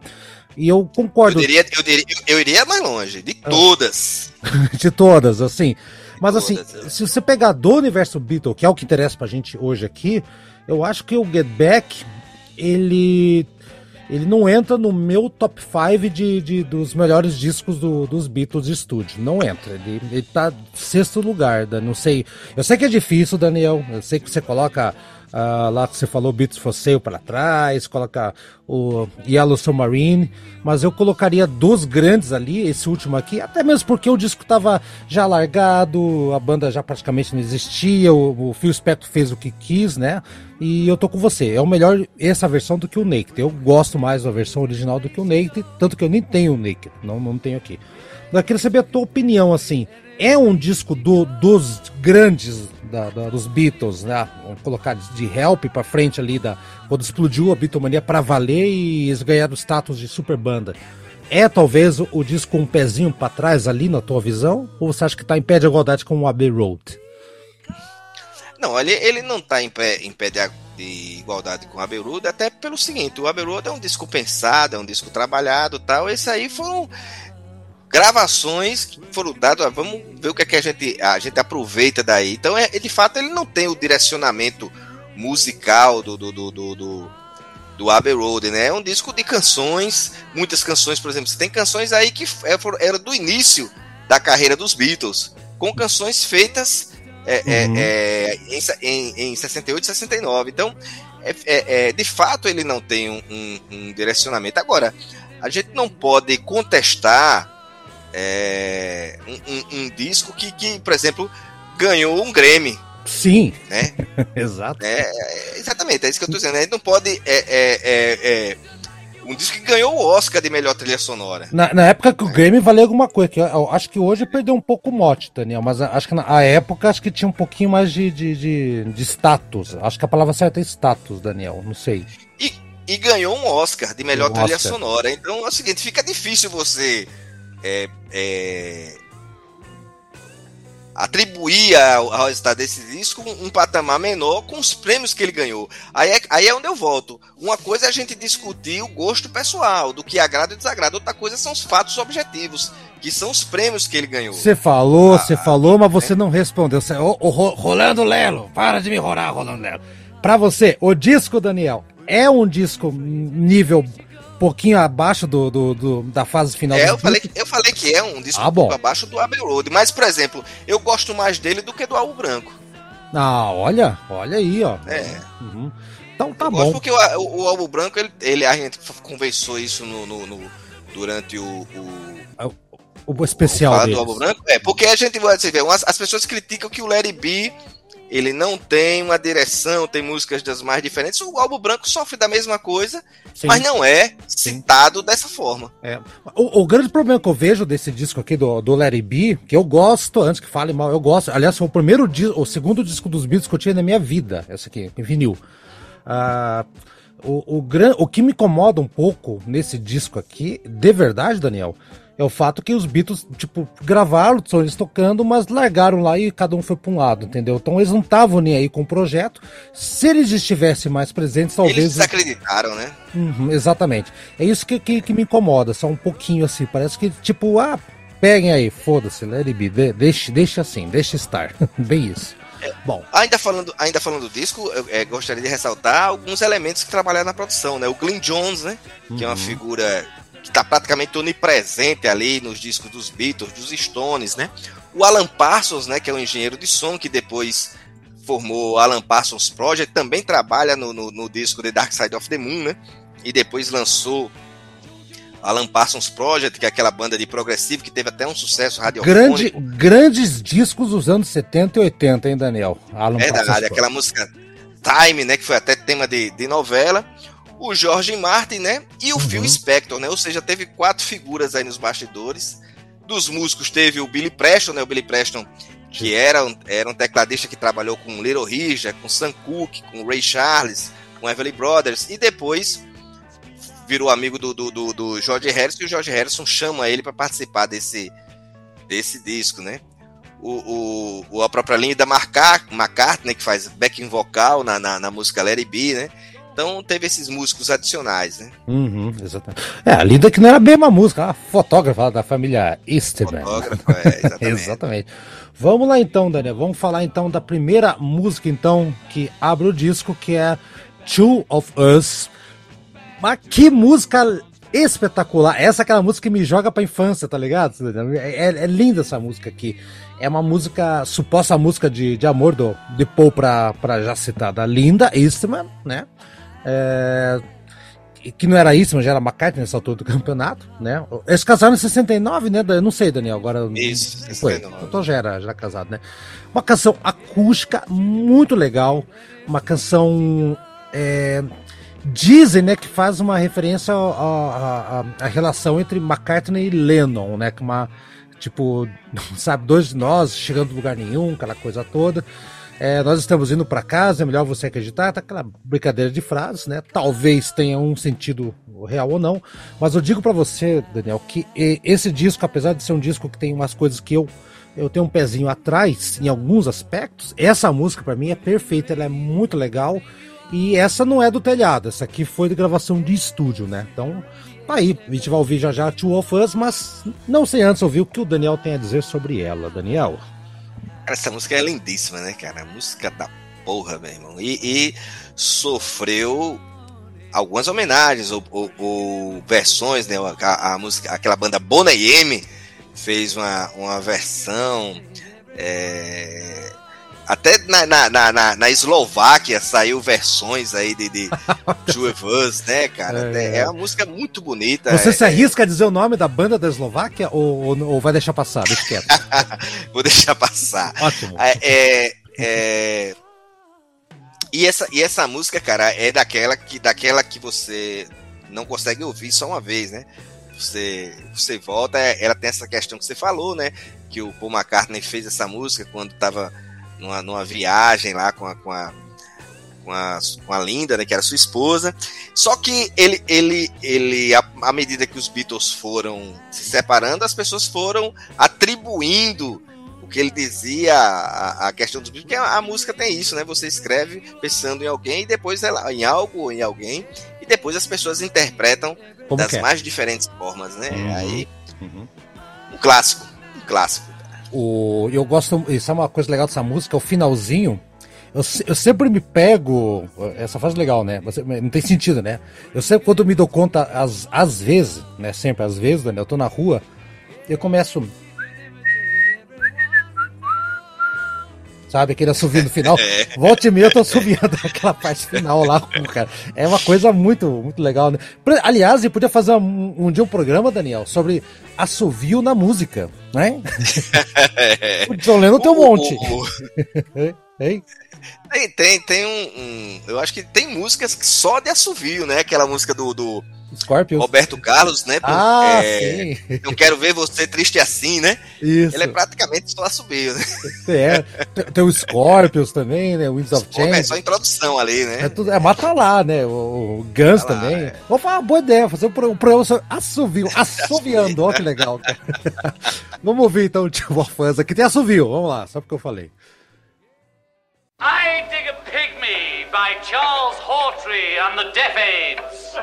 E eu concordo. Eu, diria, eu, diria, eu iria mais longe, de ah. todas. de todas, assim. Mas assim, todas, se você pegar do universo Beatles, que é o que interessa pra gente hoje aqui, eu acho que o Get Back, ele ele não entra no meu top 5 de, de, dos melhores discos do, dos Beatles de estúdio. Não entra. Ele, ele tá sexto lugar. Não sei. Eu sei que é difícil, Daniel. Eu sei que você coloca Lá que você falou Beats for Sale para trás, coloca o Yellow Submarine, mas eu colocaria dos grandes ali, esse último aqui, até mesmo porque o disco estava já largado, a banda já praticamente não existia, o, o Phil Spector fez o que quis, né? E eu tô com você, é o melhor essa versão do que o Naked. Eu gosto mais da versão original do que o Naked, tanto que eu nem tenho o Naked, não, não tenho aqui. Eu queria saber a tua opinião, assim, é um disco do, dos grandes da, da, dos Beatles, né? Vamos colocar de Help para frente ali, da, quando explodiu a Beatlemania para valer e eles ganharam o status de super banda. É talvez o, disco um pezinho para trás ali na tua visão? Ou você acha que está em pé de igualdade com o Abbey Road? Não, ele, ele não está em pé, em pé de, de igualdade com o Abbey Road, até pelo seguinte, o Abbey Road é um disco pensado, é um disco trabalhado tal, esse aí foram gravações que foram dadas, vamos ver o que, é que a, gente, a gente aproveita daí. Então, é, de fato, ele não tem o direcionamento musical do, do, do, do, do do Abbey Road, né? É um disco de canções, muitas canções, por exemplo, você tem canções aí que era do início da carreira dos Beatles, com canções feitas é, é uhum. é, em, em, em 68 e 69. Então, é, é, é, de fato, ele não tem um, um, um, direcionamento. Agora, a gente não pode contestar um, um, um, disco que, que, por exemplo, ganhou um Grammy. Sim. Né? Exato. É, exatamente, é isso que eu estou dizendo. A gente não pode. É, é, é, um disco que ganhou o Oscar de melhor trilha sonora. Na, na época que o Grammy valia alguma coisa, que eu, eu, acho que hoje perdeu um pouco o mote, Daniel, mas acho que na época acho que tinha um pouquinho mais de, de, de, de status. Acho que a palavra certa é status, Daniel, não sei. E, e ganhou um Oscar de melhor um trilha Oscar. sonora. Então é o seguinte, fica difícil você é, é, atribuir ao, ao resultado desse disco um, um, patamar menor com os prêmios que ele ganhou. Aí é, aí é onde eu volto. Uma coisa é a gente discutir o gosto pessoal, do que agrada e desagrada. Outra coisa são os fatos objetivos, que são os prêmios que ele ganhou. Você falou, você ah, falou, mas você é. não respondeu. Você, ô, ô, Rolando Lelo, para de me rolar, Rolando Lelo. Pra você, o disco, Daniel, é um disco nível pouquinho abaixo do, do, do, da fase final é, eu falei, eu falei que é um disco ah, um pouco abaixo do Abbey Road, mas, por exemplo, eu gosto mais dele do que do Álbum Branco. Ah, olha, olha aí, ó. É. Uhum. Então tá eu bom. Porque o, o, o Álbum Branco, ele, ele, a gente conversou isso no, no, no durante o, o é o especial do Branco. É, porque a gente vai ver, as pessoas criticam que o Larry B ele não tem uma direção, tem músicas das mais diferentes. O álbum branco sofre da mesma coisa, Sim. mas não é citado Sim. dessa forma. É. O, o, grande problema que eu vejo desse disco aqui do, do Larry B, que eu gosto, antes que fale mal, eu gosto. Aliás, foi o primeiro disco, o segundo disco dos Beatles que eu tinha na minha vida, esse aqui, em vinil. Uh, o, o, gran, o que me incomoda um pouco nesse disco aqui, de verdade, Daniel, é o fato que os Beatles, tipo, gravaram, são eles tocando, mas largaram lá e cada um foi para um lado, entendeu? Então eles não estavam nem aí com o projeto. Se eles estivessem mais presentes, talvez. Eles desacreditaram, né? Uhum, exatamente. É isso que, que, que, me incomoda, só um pouquinho assim. Parece que, tipo, ah, peguem aí, foda-se, let it be, deixe, deixe assim, deixe estar. Bem isso. É, Bom, ainda falando, ainda falando do disco, eu é, gostaria de ressaltar alguns elementos que trabalharam na produção, né? O Glenn Jones, né? Que uhum. é uma uhum. figura que está praticamente onipresente ali nos discos dos Beatles, dos Stones, né? O Alan Parsons, né, que é um engenheiro de som que depois formou Alan Parsons Project, também trabalha no, no, no disco The Dark Side of the Moon, né? E depois lançou Alan Parsons Project, que é aquela banda de progressivo que teve até um sucesso radiofônico. Grande, grandes discos dos anos 70 e 80, hein, Daniel? Alan Verdade, Parsons aquela música Time, né, que foi até tema de, de novela o George Martin, né? E o uhum. Phil Spector, né? Ou seja, teve quatro figuras aí nos bastidores. Dos músicos teve o Billy Preston, né? O Billy Preston, que era um, era um tecladista que trabalhou com Little Richard, com Sam Cooke, com Ray Charles, com Everly Brothers. E depois virou amigo do, do, do, do George Harrison e o George Harrison chama ele para participar desse, desse disco, né? O, o, a própria Linda McCartney, que faz backing vocal na, na, na música Larry B, né? Então teve esses músicos adicionais, né? Uhum, exatamente. É, a Linda que não era bem uma música, a fotógrafa da família Eastman. Fotógrafa, é, exatamente. exatamente. Vamos lá então, Daniel. Vamos falar então da primeira música então que abre o disco, que é Two of Us. Mas que música espetacular. Essa é aquela música que me joga pra infância, tá ligado? É, é, é linda essa música aqui. É uma música, suposta música de, de amor do, de Paul pra, pra já citada Linda Eastman, né? É, que não era isso, mas já era McCartney nessa altura do campeonato, né? Eles casaram em 69, né? Eu não sei, Daniel, agora. Isso, 69. Então já era, já era casado, né? Uma canção acústica muito legal, uma canção. É, dizem, né, que faz uma referência à relação entre McCartney e Lennon, né? Que uma. Tipo, sabe, dois de nós chegando do lugar nenhum, aquela coisa toda. É, nós estamos indo para casa, é melhor você acreditar, tá aquela brincadeira de frases, né? Talvez tenha um sentido real ou não, mas eu digo para você, Daniel, que esse disco, apesar de ser um disco que tem umas coisas que eu eu tenho um pezinho atrás em alguns aspectos, essa música para mim é perfeita, ela é muito legal e essa não é do telhado, essa aqui foi de gravação de estúdio, né? Então, tá aí, a gente vai ouvir já já Two of Us, mas não sei antes ouvir o que o Daniel tem a dizer sobre ela, Daniel. Cara, essa música é lindíssima, né, cara? Música da porra, meu irmão. E, e sofreu algumas homenagens ou, ou, ou versões, né? A, a, música, aquela banda Bona M fez uma, uma versão. É, até na, na, na, na, Eslováquia saiu versões aí de, de Two Us, né, cara? É, é, uma música muito bonita. Você é, se arrisca a dizer o nome da banda da Eslováquia ou, ou, ou vai deixar passar? Deixa quieto. Vou deixar passar. Ótimo. É, é, é, e, essa, e essa música, cara, é daquela que, daquela que você não consegue ouvir só uma vez, né? Você, você volta, ela tem essa questão que você falou, né? Que o Paul McCartney fez essa música quando estava numa, numa viagem lá com a, com a, com a, com a Linda, né, que era sua esposa. Só que ele, ele, ele à medida que os Beatles foram se separando, as pessoas foram atribuindo o que ele dizia a, a questão dos Beatles, porque a, a, música tem isso, né? Você escreve pensando em alguém, e depois ela, em algo ou em alguém, e depois as pessoas interpretam Como das é? mais diferentes formas, né? Uhum. Aí, uhum. um clássico, um clássico. O, eu gosto, isso é uma coisa legal dessa música, o finalzinho. Eu, eu sempre me pego. Essa fase legal, né? Não tem sentido, né? Eu sempre, quando me dou conta, às, às vezes, né? Sempre às vezes? Eu tô na rua, eu começo. Sabe, aquele assovio no final. É. Volte e meia eu tô assoviando aquela parte final lá, cara. É uma coisa muito, muito legal, né? Aliás, eu podia fazer um, um dia um programa, Daniel, sobre assovio na música, né? o John Lennon tem um monte. Hein? Tem, tem, tem um, um, Eu acho que tem músicas só de assovio, né? Aquela música do, do Scorpions. Roberto Carlos, né? Ah, é, sim. Não quero ver você triste assim, né? Isso. Ele é praticamente só assobio, né? É. Tem o Scorpions também, né? Winds of Change. É só introdução ali, né? É, tudo, é mata lá, né? O, o Guns tá também. Lá, é. Vou falar uma boa ideia, fazer um programa sobre assovio. Assoviando, olha que legal. Vamos ouvir então o Tio Fãs aqui. Tem assovio, vamos lá, só porque eu falei. I Dig a Pygmy by Charles Hawtrey and the Deaf Aids.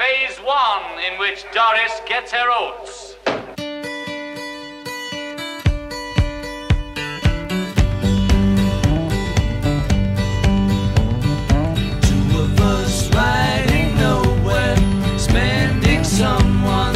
Phase 1 in which Doris gets her oats. Two of us riding nowhere, spending someone's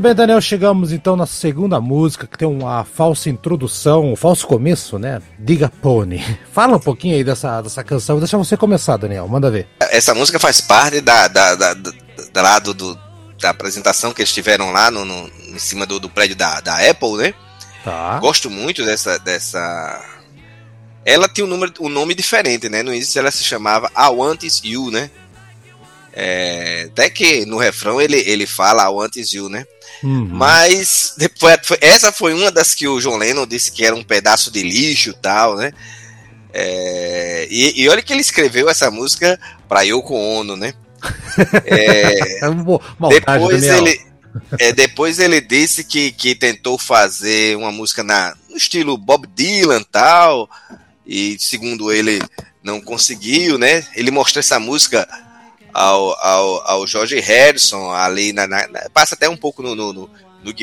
Muito bem, Daniel, chegamos então na segunda música, que tem uma falsa introdução, um falso começo, né? Diga Pony. Fala um pouquinho aí dessa, dessa canção, deixa você começar, Daniel, manda ver. Essa música faz parte da, da, da, da, do, do, da apresentação que eles tiveram lá no, no em cima do, do prédio da, da Apple, né? Tá. Gosto muito dessa, dessa. Ela tinha um, número, um nome diferente, né? No início ela se chamava I Want Is You, né? É, até que no refrão ele, ele fala I Want Is You, né? Uhum. Mas depois, essa foi uma das que o John Lennon disse que era um pedaço de lixo tal, né? É, e, e, olha que ele escreveu essa música para Yoko Ono, né? É, Maldade, depois ele é, depois ele disse que, que tentou fazer uma música na, no estilo Bob Dylan tal, e segundo ele não conseguiu, né? Ele mostrou essa música ao, ao, ao George Harrison ali, na, na, passa até um pouco no, no, no, no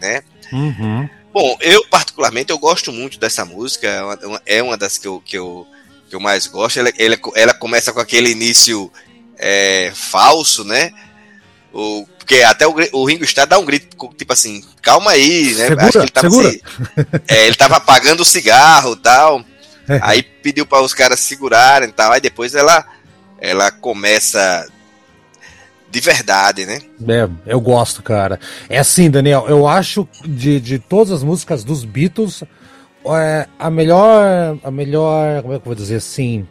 né? Uhum. Bom, eu particularmente eu gosto muito dessa música, é uma, é uma das que eu, que eu, que eu mais gosto. Ela, ela, ela começa com aquele início é, falso, né? O, porque até o, o Ringo Starr dá um grito, tipo assim, calma aí, né? Segura, Acho que ele tava, segura. é, ele tava apagando o cigarro e tal. aí pediu para os caras segurarem e tal. Aí depois ela, ela começa de verdade, né? É, eu gosto, cara. É assim, Daniel, eu acho de, de todas as músicas dos Beatles, é, a melhor. A melhor. Como é que eu vou dizer assim?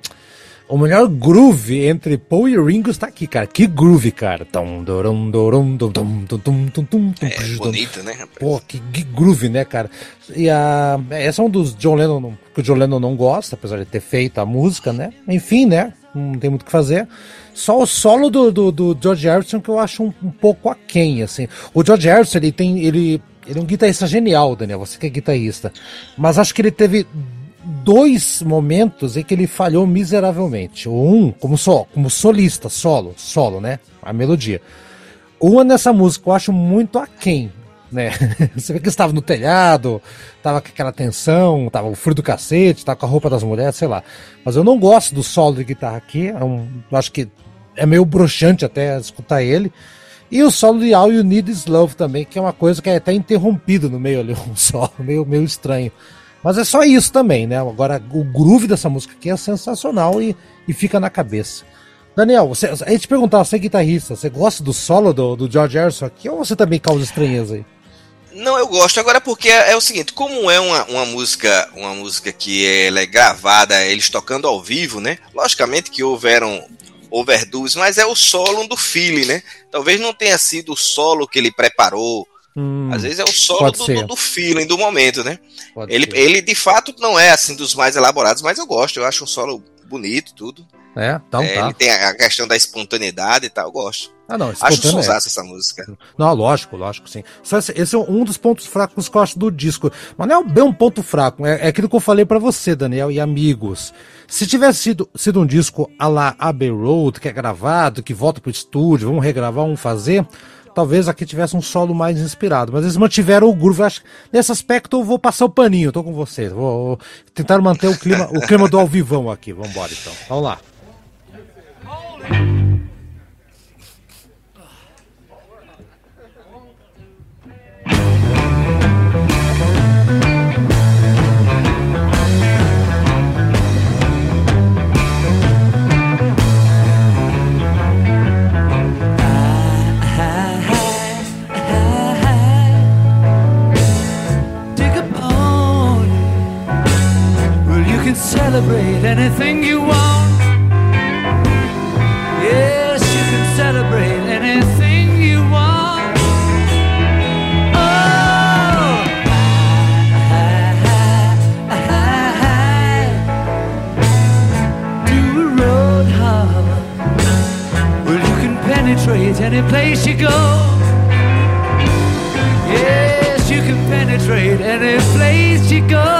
O melhor groove entre Paul e Ringo está aqui, cara. Que groove, cara. É bonito, né, rapaz? Pô, que, que groove, né, cara? E a. Essa é um dos John Lennon que o John Lennon não gosta, apesar de ter feito a música, né? Enfim, né? Não tem muito o que fazer. Só o solo do, do, do George Harrison que eu acho um, um pouco aquém, assim. O George Harrison, ele tem. Ele, ele é um guitarrista genial, Daniel. Você que é guitarrista. Mas acho que ele teve dois momentos em que ele falhou miseravelmente. Um, como, só, como solista, solo, solo, né? A melodia. Uma nessa música eu acho muito aquém, né? Você vê que estava no telhado, tava com aquela tensão, tava o frio do cacete, tava com a roupa das mulheres, sei lá. Mas eu não gosto do solo de guitarra aqui, é um, eu acho que é meio broxante até escutar ele. E o solo de All You Need Is Love também, que é uma coisa que é até interrompido no meio ali, um solo meio, meio estranho. Mas é só isso também, né? Agora, o groove dessa música aqui é sensacional e, e fica na cabeça. Daniel, você, a gente perguntar, você é guitarrista, você gosta do solo do, do George Harrison aqui ou você também causa estranheza aí? Não, eu gosto. Agora porque é, é o seguinte, como é uma, uma música, uma música que ela é gravada, eles tocando ao vivo, né? Logicamente que houveram overdubs, mas é o solo do Philly, né? Talvez não tenha sido o solo que ele preparou Hum, Às vezes é o solo do, do, do, feeling do momento, né? ele, ele de fato não é assim dos mais elaborados, mas eu gosto, eu acho um solo bonito, tudo. É, então é, tá. Ele tem a questão da espontaneidade e tal, eu gosto. Ah, não, acho um é. essa música. Não, lógico, lógico, sim. Só esse, esse, é um dos pontos fracos que eu acho do disco. Mas não é bem um ponto fraco, é, é aquilo que eu falei para você, Daniel, e amigos. Se tivesse sido, sido um disco a la Abbey Road, que é gravado, que volta pro estúdio, vamos regravar, vamos fazer talvez aqui tivesse um solo mais inspirado. Mas eles mantiveram o groove. Acho, nesse aspecto eu vou passar o paninho, tô com vocês. Vou, vou tentar manter o clima, o clima do alvivão aqui. Vamos embora então. Vamos lá. Celebrate anything you want. Any place you go. Yes, you can penetrate any place you go.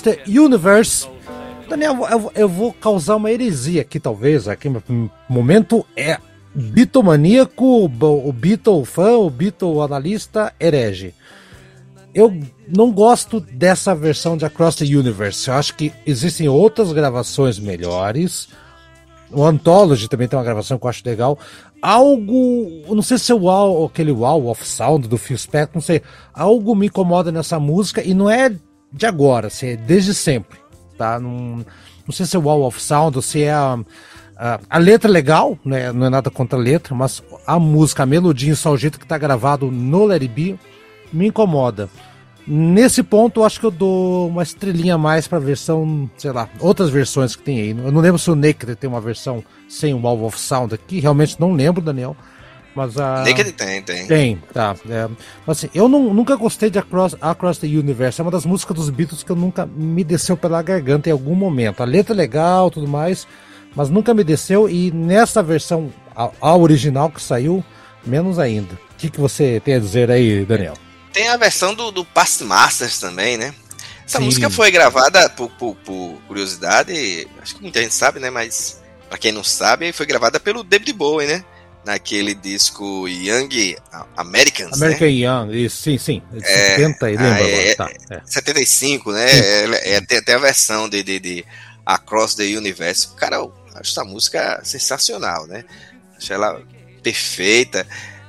The Universe. Daniel, eu, eu vou causar uma heresia aqui, talvez. Aqui no momento é bitomaníaco, o Beatle fã, o Beatle analista herege. Eu não gosto dessa versão de Across the Universe. Eu acho que existem outras gravações melhores. O Anthology também tem uma gravação que eu acho legal. Algo, não sei se é o aquele Wow of Sound do Phil Spector, não sei. Algo me incomoda nessa música e não é de agora, assim, é desde sempre, tá? Não, não sei se é Wow of Sound ou se é a, a, a letra legal, né? Não é nada contra a letra, mas a música, a melodia, só o jeito que tá gravado no It Be, me incomoda. Nesse ponto, eu acho que eu dou uma estrelinha a mais pra versão, sei lá, outras versões que tem aí. Eu não lembro se o Naked tem uma versão sem o Wall of Sound aqui, realmente não lembro, Daniel. Mas a. Naked tem, tem. Tem, tá. É, mas, assim, eu não, nunca gostei de Across, Across the Universe. É uma das músicas dos Beatles que eu nunca me desceu pela garganta em algum momento. A letra é legal tudo mais, mas nunca me desceu. E nessa versão, a, a original que saiu, menos ainda. O que, que você tem a dizer aí, Daniel? Tem a versão do, do Past Masters também, né? Essa Sim. música foi gravada, por, por- por curiosidade, acho que muita gente sabe, né? Mas pra quem não sabe, foi gravada pelo David Bowie, né? Naquele disco Young Americans, American né? Young, isso, sim, sim. De É, 70 e lembra ah, agora. é- Tá, é. 75, né? É, é, tem até a versão de, de, de Across the Universe. Cara, eu acho essa música sensacional, né? Acho ela perfeita.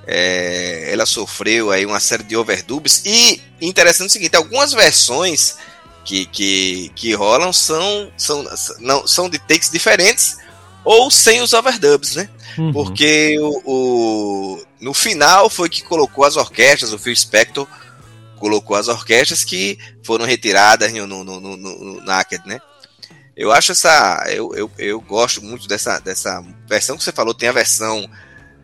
É, ela sofreu aí uma série de overdubs. E interessante o seguinte: algumas versões que, que, que rolam são, são, não, são de takes diferentes ou sem os overdubs, né? Uhum. Porque o, o- no final foi que colocou as orquestras, o Phil Spector colocou as orquestras que foram retiradas no, no, no, no, no Naked, né? Eu acho essa. Eu, eu, eu gosto muito dessa, dessa versão que você falou, tem a versão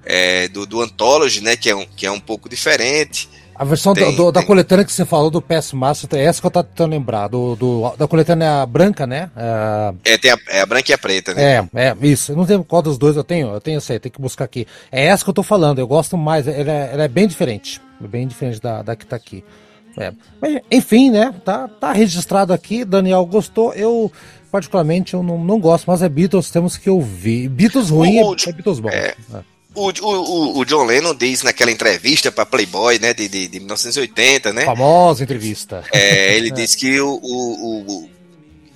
é, do, do Anthology, né? Que é um, que é um pouco diferente. A versão Tem, do- da coletânea que você falou do PS Master, é essa que eu tô tentando lembrar. Do, do- da coletânea branca, né? É, É, tem a, é a branca e a preta, né? É, é, isso. Eu não tenho qual dos dois eu tenho. Eu tenho essa aí, tem que buscar aqui. É essa que eu tô falando, eu gosto mais. Ela é, ela é bem diferente. É bem diferente da, da que tá aqui. É. Mas, enfim, né? Tá, tá registrado aqui. Daniel gostou. Eu, particularmente, eu não, não gosto, mas é Beatles, temos que ouvir. Beatles ruim é, é Beatles bom. é. É. o, o, o John Lennon diz naquela entrevista para Playboy, né, de, de, de 1980, né? Famosa entrevista. É, ele disse que o, o, o,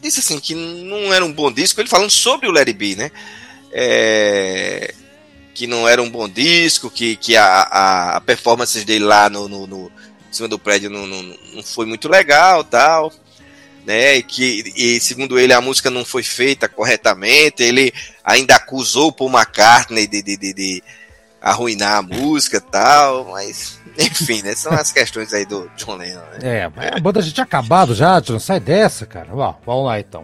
disse assim que não era um bom disco. Ele falando sobre o Larry B, né? É, que não era um bom disco, que, que a, a, a performance dele lá no, no, no em cima do prédio não, não, não foi muito legal, tal né? E que e segundo ele a música não foi feita corretamente. Ele ainda acusou o Paul McCartney de, de, de, de arruinar a música tal, mas enfim, né? São as questões aí do John Lennon. Né? É, a banda já tinha acabado já, John. Sai dessa, cara. Ó, vamos lá então.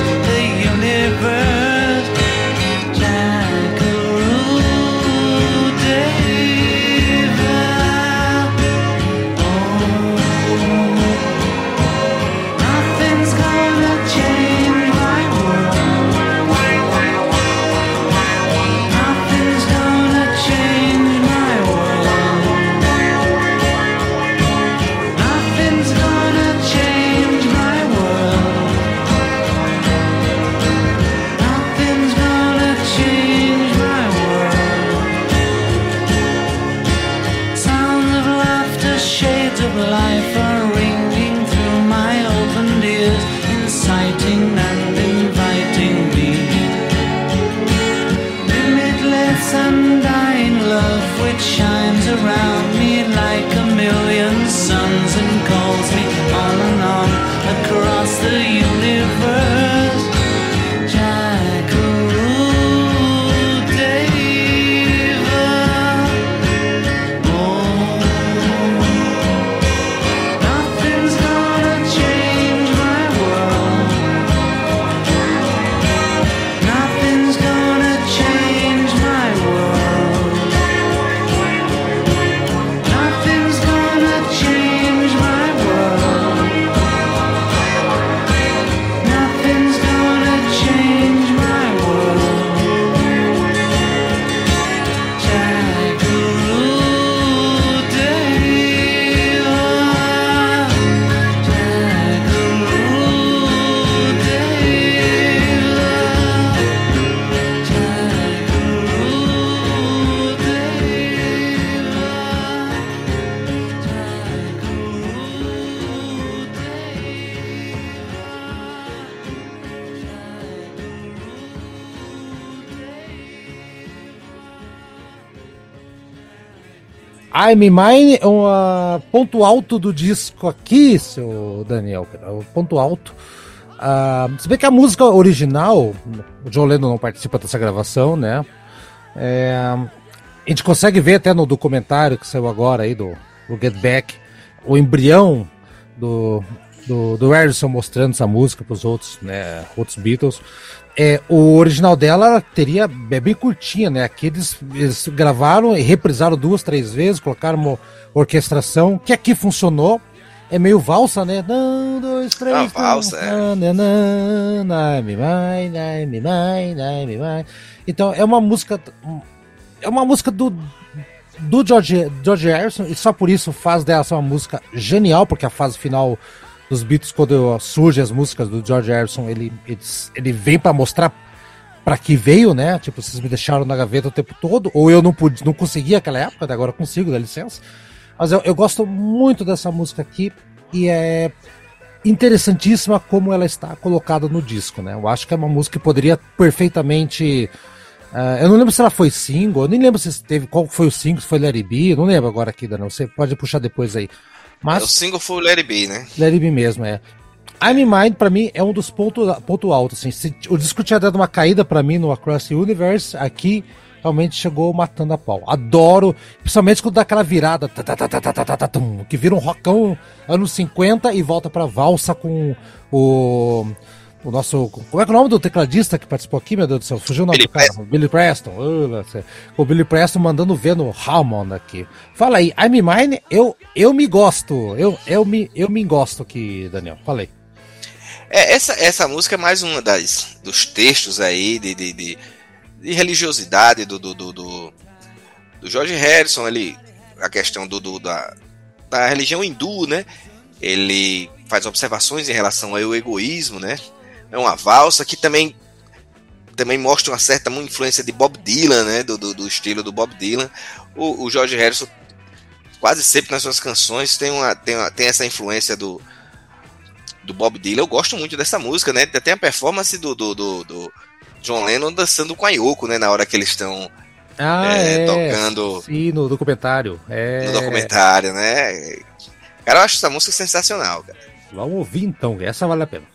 I'm Mine é um ah, ponto alto do disco aqui, seu Daniel. O ponto alto. Ah, se bem que a música original, o John Lennon não participa dessa gravação, né? É, a gente consegue ver até no documentário que saiu agora aí do, do Get Back o embrião do, do, do Harrison mostrando essa música para os outros, né? Outros Beatles. É, o original dela teria é bem curtinha, né? Aqui eles, eles gravaram e reprisaram duas, três vezes, colocaram uma orquestração que aqui funcionou. é meio valsa, né? Um, dois, três. Ah, valsa, é. Então é uma música. É uma música do. Do George, George Harrison, e só por isso faz dela ser uma música genial, porque a fase final dos Beatles, quando surgem as músicas do George Harrison, ele, ele, ele vem para mostrar para que veio, né? Tipo, vocês me deixaram na gaveta o tempo todo, ou eu não pude, não consegui naquela época, agora eu consigo, dá licença. Mas eu, eu gosto muito dessa música aqui e é interessantíssima como ela está colocada no disco, né? Eu acho que é uma música que poderia perfeitamente. Uh, eu não lembro se ela foi single, eu nem lembro se teve qual foi o single, se foi Larry B, não lembro agora aqui, não. Você pode puxar depois aí. Mas, o single foi o Larry B, né? Larry B mesmo, é. I'm in Mind, pra mim, é um dos pontos ponto altos. Assim. Se, o disco tinha dado uma caída para mim no Across the Universe, aqui realmente chegou matando a pau. Adoro, principalmente quando dá aquela virada, tá, tá, tá, que vira um rockão anos 50 e volta pra valsa com o. O nosso. Como é que é o nome do tecladista que participou aqui, meu Deus do céu? Fugiu o nome Billy do cara? Preston. Billy Preston. O Billy Preston mandando ver no Hammond aqui. Fala aí, I'm Mine, eu, eu me gosto. Eu, eu, me, eu me gosto aqui, Daniel. Falei. É, essa, essa música é mais uma das, dos textos aí de, de, de, de religiosidade do, do, do, do, do George Harrison, ele, a questão do, do, da, da religião hindu, né? Ele faz observações em relação ao egoísmo, né? É uma valsa que também também mostra uma certa influência de Bob Dylan, né? Do, do, do estilo do Bob Dylan. O, o George Harrison quase sempre nas suas canções tem, uma, tem, uma, tem essa influência do, do Bob Dylan. Eu gosto muito dessa música, né? Tem a performance do, do, do, do John Lennon dançando com a Yoko, né? Na hora que eles estão Ah, É, é. tocando- Sim, no documentário. É. no documentário, né? Cara, eu acho essa música sensacional, cara. Vamos ouvir então, essa vale a pena.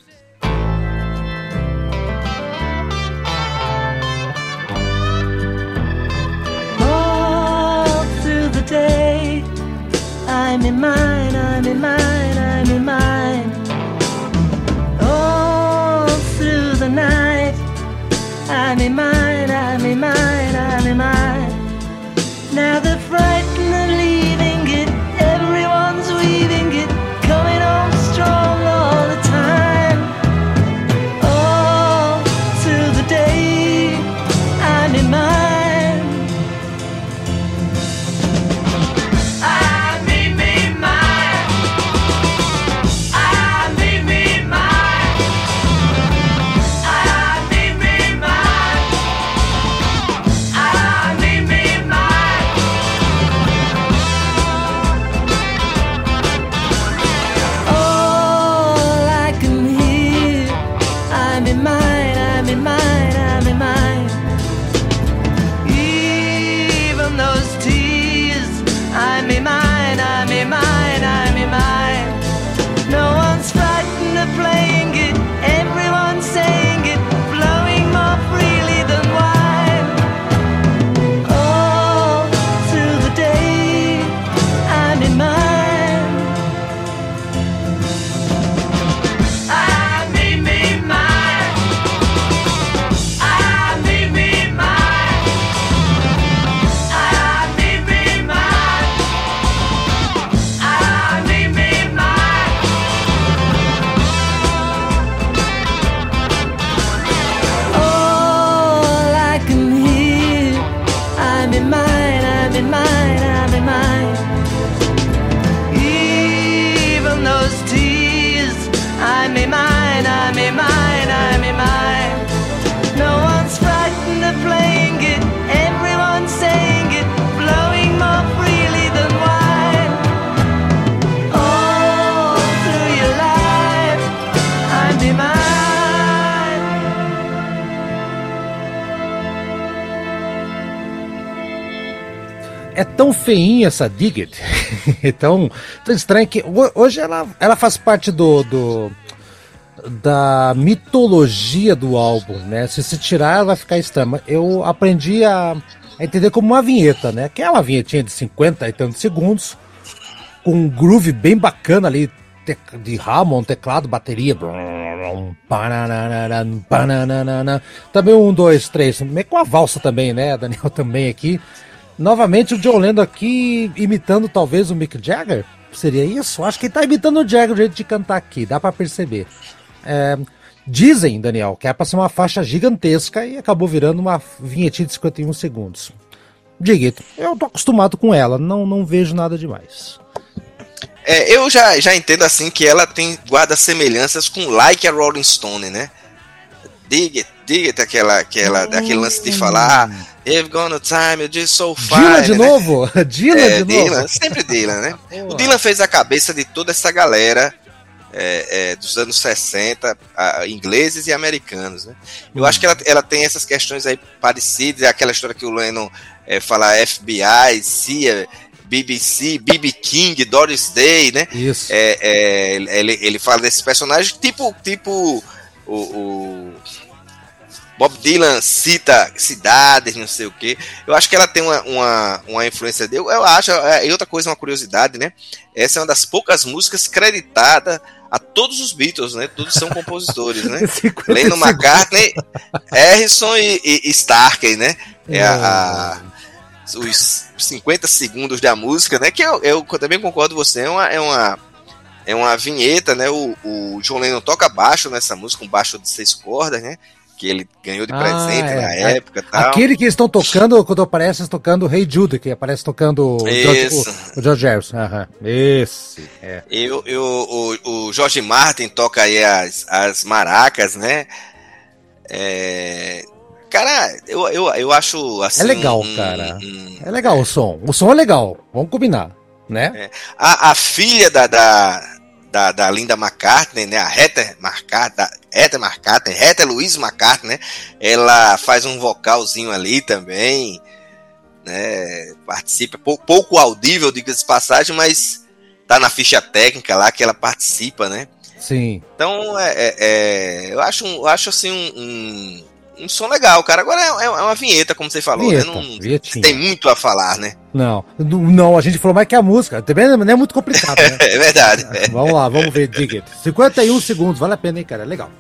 I'm in mine, I'm in mine, I'm in mine. All through the night. I'm in mine, I'm in mine, I'm in mine. Now they're frightened É tão feinha essa Dig It, é tão, estranha que ho- hoje ela, ela faz parte do, do da mitologia do álbum, né? Se se tirar, ela vai ficar estranha. Eu aprendi a, a entender como uma vinheta, né? Aquela vinhetinha de 50 e tantos segundos, com um groove bem bacana ali, de Hammond, teclado, bateria. Também um, dois, três, meio com a valsa também, né? Daniel também aqui. Novamente o John Lennon aqui imitando talvez o Mick Jagger. Seria isso? Acho que ele tá imitando o Jagger o jeito de cantar aqui, dá pra perceber. É, dizem, Daniel, que é pra ser uma faixa gigantesca e acabou virando uma vinhetinha de 51 segundos. Diga, eu tô acostumado com ela, não, não vejo nada demais. É, eu já, já entendo assim que ela tem guarda semelhanças com Like a Rolling Stone, né? Dig it, dig it, aquela, aquela, aquele lance de falar You've gone time, you're just so fine. Dylan de né? novo? Dylan É, de Dylan, novo? sempre Dylan, né? O Dylan fez a cabeça de toda essa galera é, é, dos anos 60, a- ingleses e americanos, né? Eu acho que ela, ela tem essas questões aí parecidas, é aquela história que o Lennon é, fala FBI, CIA, BBC, BB King, Doris Day, né? Isso. É, é, ele, ele fala desses personagens, tipo, tipo o, o Bob Dylan cita cidades, não sei o que. Eu acho que ela tem uma, uma, uma influência dele. Eu acho, é, e outra coisa, uma curiosidade, né? Essa é uma das poucas músicas creditadas a todos os Beatles, né? Todos são compositores, né? 50 Lennon. McCartney, Harrison e, e, e Starkey, né? É a, a- os 50 segundos da música, né? Que eu, eu também concordo com você, é uma, é uma, é uma vinheta, né? O, o John Lennon toca baixo nessa música, um baixo de seis cordas, né? Que ele ganhou de Ah, presente é. na É. época tal. Aquele que estão tocando, quando aparece tocando Hey Jude, que aparece tocando o George, Isso. o, o George Harrison. Aham. Esse. É. E o, o, o, o George Martin toca aí as, as maracas, né? É, Cara, eu, eu, eu acho assim. É legal, um- cara. um- É legal o som. O som é legal. Vamos combinar, né? A, a filha da, da, da, da Linda McCartney, né? A Heather McCartney, Heather McCartney, Heather Louise McCartney, né? Ela faz um vocalzinho ali também, né? Participa, pou- pouco audível, diga-se de passagem, mas tá na ficha técnica lá que ela participa, né? Sim. Então, é, é- é, eu, acho, eu acho assim um, um, um som legal, cara. Agora é, é uma vinheta, como você falou, Vinheta, né? Não vinhetinha. tem muito a falar, né? Não, Não, a gente falou mais que a música. Também não é muito complicado, né? É verdade. Vamos lá, vamos ver, Dig It. 51 segundos, vale a pena, hein, cara? Legal.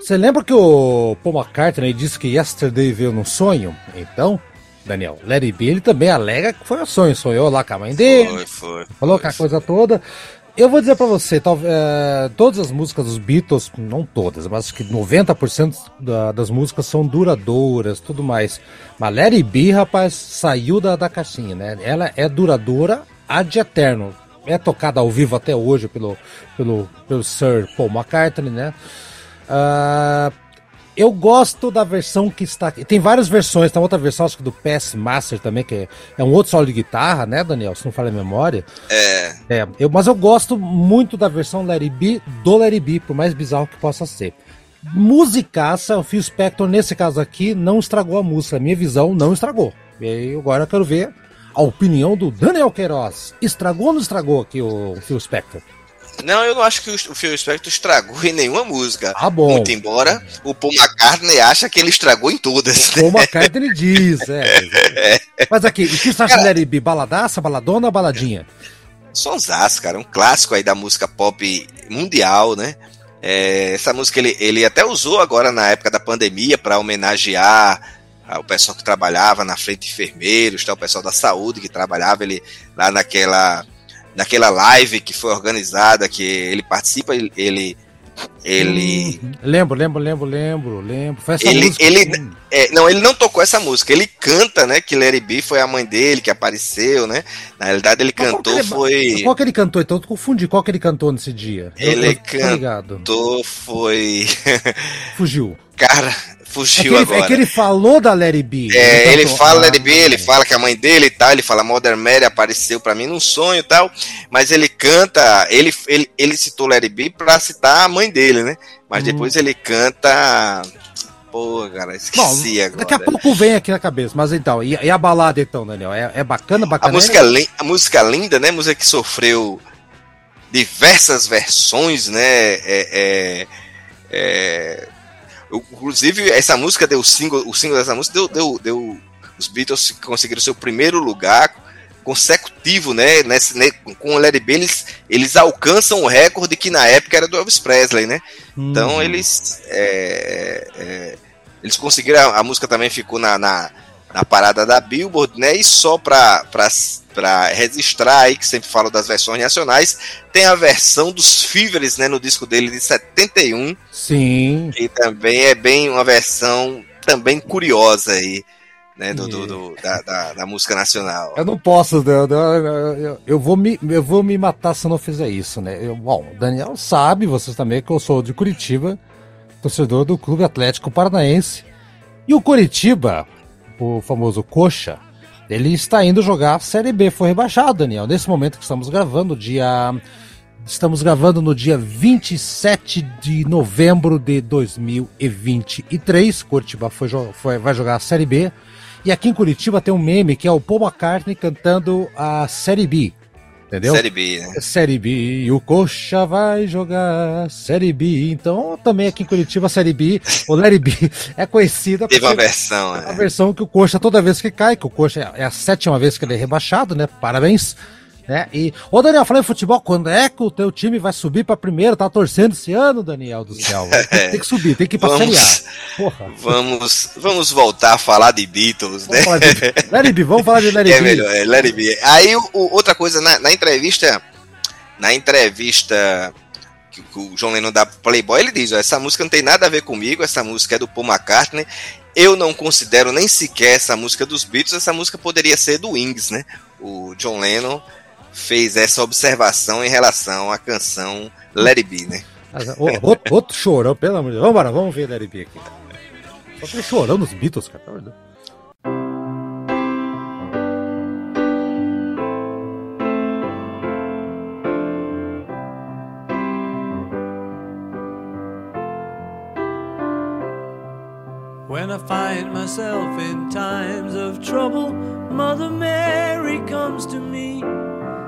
Você lembra que o Paul McCartney disse que Yesterday veio num sonho? Então, Daniel, Larry B, ele também alega que foi um sonho. Sonhou lá com a mãe dele, Foi, foi. falou com a coisa toda. Eu vou dizer pra você, tal- é, todas as músicas dos Beatles, não todas, mas acho que 90% da- das músicas são duradouras, tudo mais. Mas Larry B, rapaz, saiu da, da caixinha, né? Ela é duradoura ad eterno. É tocada ao vivo até hoje pelo, pelo, pelo Sir Paul McCartney, né? Ah, eu gosto da versão que está aqui. Tem várias versões, tem outra versão, acho que do PS Master também, que é, é um outro solo de guitarra, né, Daniel? Se não falha a memória. É, É, eu, mas eu gosto muito da versão Larry B do Larry B, por mais bizarro que possa ser. Musicaça, o Phil Spector, nesse caso aqui, não estragou a música. A minha visão não estragou. E aí agora eu quero ver a opinião do Daniel Queiroz. Estragou ou não estragou aqui o Phil Spector? Não, eu não acho que o o Phil Spector estragou em nenhuma música. Ah, bom. Muito embora o Paul McCartney acha que ele estragou em todas. Como a McCartney diz, é. Mas aqui, o que você acha de Larry B? Baladaça, baladona ou baladinha? Sonsaço, cara, um clássico aí da música pop mundial, né? É, essa música ele, ele até usou agora na época da pandemia para homenagear o pessoal que trabalhava na frente de enfermeiros, tá, o pessoal da saúde que trabalhava ele lá naquela naquela live que foi organizada que ele participa, ele ele, Hum, Lembro, lembro, lembro, lembro, lembro. Foi essa Ele- música. ele- Hum. É, não, ele não tocou essa música, ele canta, né? Que Larry B foi a mãe dele que apareceu, né? Na realidade, ele Mas qual cantou, que ele- foi. Qual que ele cantou? Então eu confundi. Qual que ele cantou nesse dia? Eu- Ele eu ligado. Cantou, foi. Fugiu. Cara, fugiu que, ele, agora. é que ele falou da Larry B. É, ele cantou- fala Ah, Let It Be, ele fala que a mãe dele e tal, ele fala Mother Mary apareceu pra mim num sonho e tal, mas ele canta, ele, ele, ele citou It Be pra citar a mãe dele, né? Mas Hum. depois ele canta. Pô, cara, Bom, esqueci agora. daqui a pouco vem aqui na cabeça, mas então, e, e a balada então, Daniel? É, é bacana, A bacana? música, lin- a música linda, né? Música que sofreu diversas versões, né? É, é, é, eu- inclusive, essa música deu single, o single dessa música deu, deu, deu os Beatles conseguiram seu primeiro lugar consecutivo, né? Nesse, né com o Larry B, eles, eles alcançam o recorde que na época era do Elvis Presley, né? Então Hum. eles é, é, eles conseguiram a, a música também ficou na, na, na parada da Billboard, né? E só pra, pra, pra registrar aí que sempre falo das versões nacionais, tem a versão dos Fevers, né? No disco dele de 71, Sim. que também é bem uma versão também curiosa aí, né? Do, do- do- da, da, da música nacional. Eu não posso, eu, eu, eu- eu vou me, eu vou me matar se eu não fizer isso, né? Eu- bom, o Daniel sabe, vocês também, que eu sou de Curitiba, torcedor do Clube Atlético Paranaense. E o Curitiba, o famoso Coxa, ele está indo jogar a Série B, foi rebaixado, Daniel. Nesse momento que estamos gravando, dia. Estamos gravando no dia 27 de novembro de 2023. Curitiba foi, foi- vai jogar a Série B. E aqui em Curitiba tem um meme que é o Paul McCartney cantando a Série B. Entendeu? Série B, né? Série B, o Coxa vai jogar Série B. Então, também aqui em Curitiba, a Série B, o Larry B é conhecida Teve uma versão, a né? versão que o Coxa, toda vez que cai, que o Coxa é a sétima vez que ele é rebaixado, né? Parabéns. Né? E, ô Daniel, falei em futebol, quando é que o teu time vai subir pra primeiro? Tá torcendo esse ano, Daniel do céu. Tem, tem que subir, tem que ir pra Vamos- Série A. Vamos, vamos voltar a falar de Beatles, né? Vamos falar de Larry B, vamos falar de Larry é B. melhor, é It Be. Aí, o- outra coisa, na, na entrevista, na entrevista que, que o John Lennon dá pro Playboy, ele diz, ó, essa música não tem nada a ver comigo, essa música é do Paul McCartney, eu não considero nem sequer essa música dos Beatles, essa música poderia ser do Wings, né? O John Lennon fez essa observação em relação à canção Let It Be, né? Outro, outro chorão, pelo amor de Deus. Vamos embora, vamos ver Larry B aqui. Só tem chorão nos Beatles, cara. pelo amor de Deus. When I find myself in times of trouble, Mother Mary comes to me,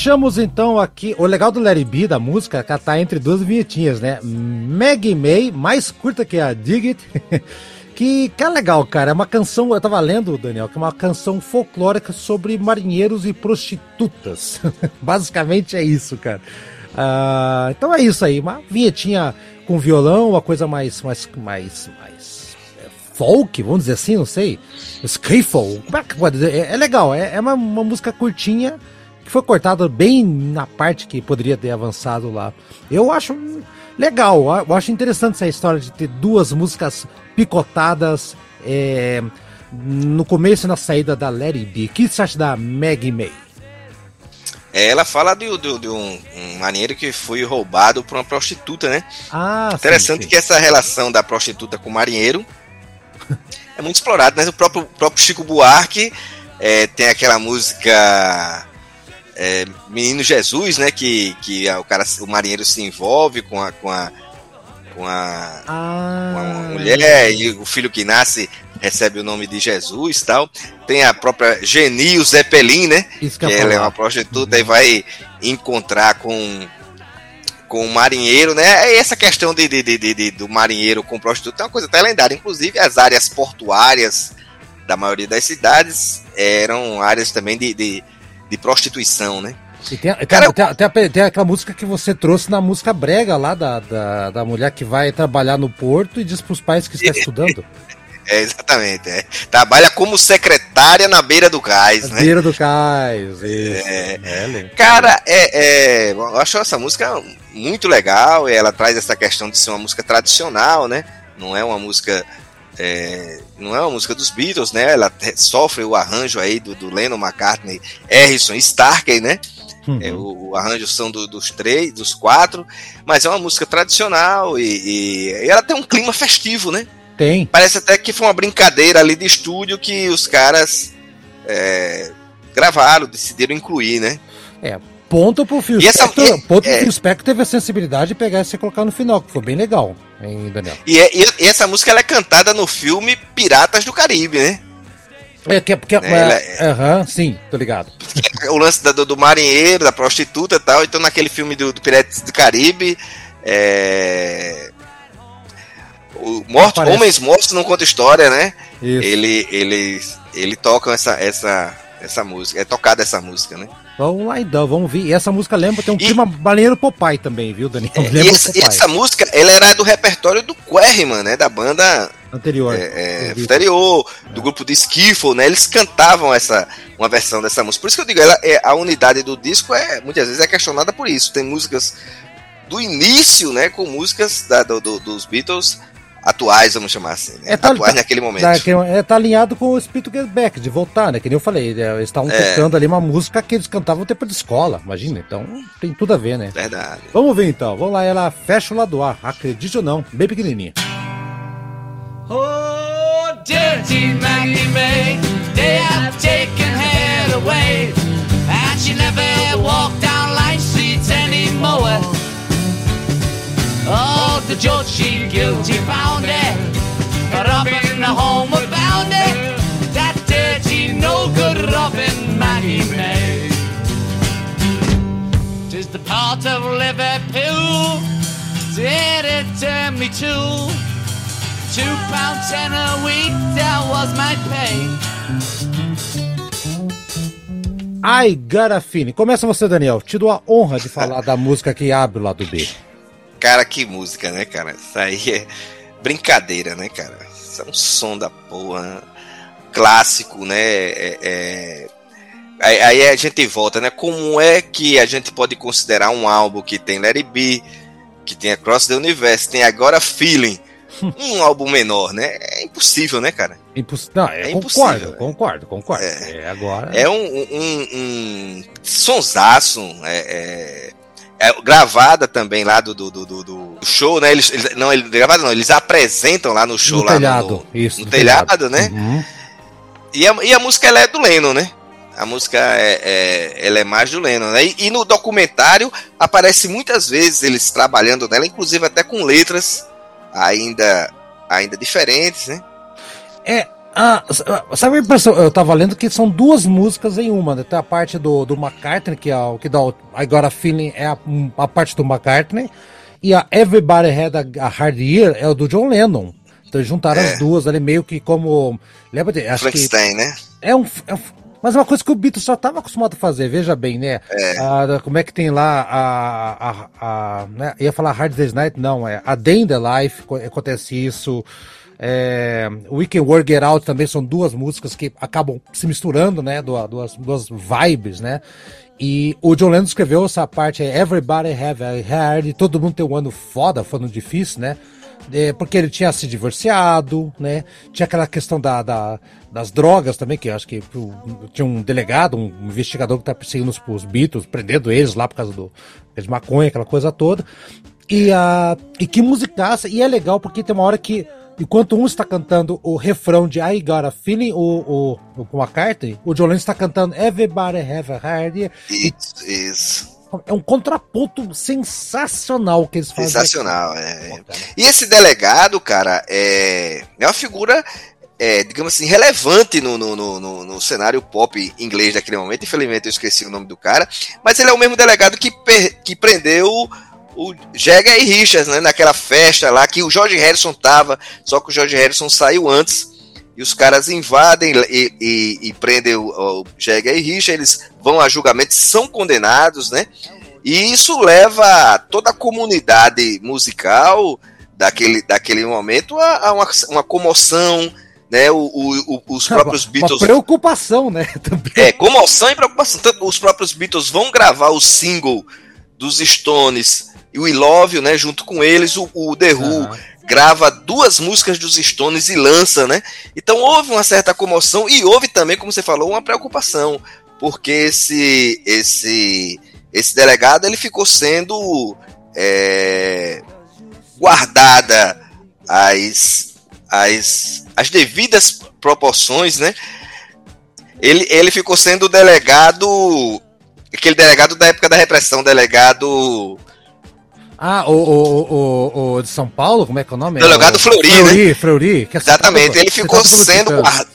Fechamos então aqui. O legal do Larry B, da música, é que ela tá entre duas vinhetinhas, né? Maggie May, mais curta que a Dig It. que, que é legal, cara. É uma canção, eu tava lendo, Daniel, que é uma canção folclórica sobre marinheiros e prostitutas. Basicamente é isso, cara. Ah, então é isso aí. Uma vinhetinha com violão, uma coisa mais. mais, mais, mais é, folk, vamos dizer assim, não sei. Skiffle, é? É, é legal, é, é uma, uma música curtinha que foi cortada bem na parte que poderia ter avançado lá. Eu acho legal, eu acho interessante essa história de ter duas músicas picotadas é, no começo e na saída da Larry B. O que você acha da Maggie May? É, Ela fala de, de- de um, um marinheiro que foi roubado por uma prostituta, né? Ah, Interessante sim, sim. que essa relação da prostituta com o marinheiro é muito explorada, né? O próprio, próprio Chico Buarque é, tem aquela música é, Menino Jesus, né? Que, que o, cara, o marinheiro se envolve com a, com a, com a, Ah, com a mulher e o filho que nasce recebe o nome de Jesus tal. Tem a própria Genil Zeppelin, né? Isso que que ela é uma prostituta e vai encontrar com com o marinheiro, né? E essa questão de, de- de- de- de- do marinheiro com prostituta é uma coisa até lendária. Inclusive, as áreas portuárias da maioria das cidades eram áreas também de, de, de prostituição, né? E tem, tem, Cara, tem, tem, a- tem aquela música que você trouxe na música brega lá da, da, da mulher que vai trabalhar no porto e diz pros pais que está estudando. É, exatamente. é. Trabalha como secretária na beira do cais, Na né? beira do cais. Isso. É, legal. Cara, é, é, eu acho essa música muito legal. e Ela traz essa questão de ser uma música tradicional, né? Não é uma música. é, não é uma música dos Beatles, né? Ela sofre o arranjo aí do, do Lennon McCartney, Harrison e Starkey, né? Uhum. É, o, o arranjo são do- dos três, dos quatro, mas é uma música tradicional e, e- e ela tem um clima festivo, né? Tem. Parece até que foi uma brincadeira ali de estúdio que os caras é, gravaram, decidiram incluir, né? Ponto pro Phil E essa- Spector. e- ponto pro é. Phil Spector teve a sensibilidade de pegar isso e colocar no final, que foi bem legal, hein, Daniel? E, é- e- e essa música ela é cantada no filme Piratas do Caribe, né? É, que, porque, É, ela é, aham, sim, tô ligado. O lance da- do, do marinheiro, da prostituta e tal. Então, naquele filme do, do Piratas do Caribe, é. O morto. Homens Mortos não conta história, né? Isso. Ele, ele, ele toca essa, essa, essa música, é tocada essa música, né? Vamos lá então, vamos ver. E essa música lembra, tem um E- clima baleiro Popeye também, viu, Daniel? É, lembra e, essa, e essa música, ela era do repertório do Querryman, né? Da banda anterior. é, é, anterior, do grupo de Skiffle, né? Eles cantavam essa uma versão dessa música. Por isso que eu digo, ela, é, a unidade do disco é muitas vezes é questionada por isso. Tem músicas do início, né? Com músicas da- do- do- dos Beatles atuais, vamos chamar assim, né? É, tá- atuais tá- naquele momento. Tá, é, tá alinhado com o espírito Get Back, de voltar, né? Que nem eu falei, né, eles estavam É. tocando ali uma música que eles cantavam no tempo de escola, imagina. Então tem tudo a ver, né? Verdade. Vamos ver então, vamos lá, ela fecha o lado A, acredite ou não, bem pequenininha. Oh, dirty Maggie May, they have taken her away, and she never walked down Line Street anymore. Oh, the judge, she guilty founded. Robin, the homeward it. That dirty, no good Robin man he. Tis the part of Liverpool did it turn me to. Two pounds ten a week, that was my pain. I Got a Feeling. Começa você, Daniel. Te dou a honra de falar da música que abre o lado B. Cara, que música, né, cara? Isso aí é brincadeira, né, cara? Isso é um som da porra. Clássico, né? É, é... Aí, aí a gente volta, né? Como é que a gente pode considerar um álbum que tem It Be, que tem Across the Universe, tem agora Feeling, um álbum menor, né? É impossível, né, cara? Imposs... Não, é, É concordo, impossível, concordo, concordo. É, agora. É um, um, um sonsaço, é, é, gravada também lá do, do, do, do- show, né? Eles, eles- não, ele, gravada não, eles apresentam lá no show, no lá telhado, no, isso. no no telhado, né? Uhum. E a, e a música ela é do Lennon, né? A música é, é- ela é mais do Lennon, né? E, e no documentário aparece muitas vezes eles trabalhando nela, inclusive até com letras ainda, ainda diferentes, né? É. Ah, ah, sabe a impressão? Eu tava lendo que são duas músicas em uma, né? Tem a parte do, do McCartney, que é o que dá o I Got a Feeling, é a, a parte do McCartney, e a Everybody Had a, a Hard Year é o do John Lennon. Então juntaram É. as duas ali meio que como. Lembra de. Acho Frankenstein, né? é um, é um- Mas é uma coisa que o Beatles já estava acostumado a fazer, veja bem, né? Ah, como é que tem lá a. a, a né? Ia falar Hard Day's Night, não, é A Day in the Life, co- acontece isso. É, We Can Work It Out também são duas músicas que acabam se misturando, né? Duas, duas, vibes, né? E o John Lennon escreveu essa parte, Everybody Have a Hard, todo mundo tem um ano foda, foi um ano difícil, né? É, porque ele tinha se divorciado, né? Tinha aquela questão da, da- das drogas também, que acho que tinha um delegado, um investigador que tá perseguindo os, os Beatles, prendendo eles lá por causa do de maconha, aquela coisa toda. E, a, e que musicaça, e é legal porque tem uma hora que, enquanto um está cantando o refrão de I Got a Feeling, o, o, o McCartney, o John Lennon está cantando Everybody Have a Hard. E isso. é um contraponto sensacional que eles fazem. Sensacional, é. Pô, cara. E esse delegado, cara, é, é uma figura, é, digamos assim, relevante no, no, no, no- cenário pop inglês daquele momento. Infelizmente eu esqueci o nome do cara. Mas ele é o mesmo delegado que, que prendeu o Jagger e Richards, né? Naquela festa lá que o George Harrison tava, só que o George Harrison saiu antes. E os caras invadem e, e- e prendem o, o Jagger e Richards, eles vão a julgamento, são condenados, né? E isso leva toda a comunidade musical daquele, daquele momento a, a uma, uma comoção, né? O, o- os próprios Uma Beatles. preocupação, né? Também. É, comoção e preocupação. Tanto os próprios Beatles vão gravar o single dos Stones e o I Love You, né? Junto com eles, o, o The Who Aham. grava duas músicas dos Stones e lança, né? Então houve uma certa comoção e houve também, como você falou, uma preocupação, porque esse esse esse delegado ele ficou sendo é, guardada as, as as devidas proporções, né? Ele, ele ficou sendo delegado aquele delegado da época da repressão, delegado Ah, o, o, o, o de São Paulo, como é que é o nome? Delegado o, Fleury, Fleury, Fleury, que é Exatamente, citado- ele ficou pelo sendo Titãs. guard-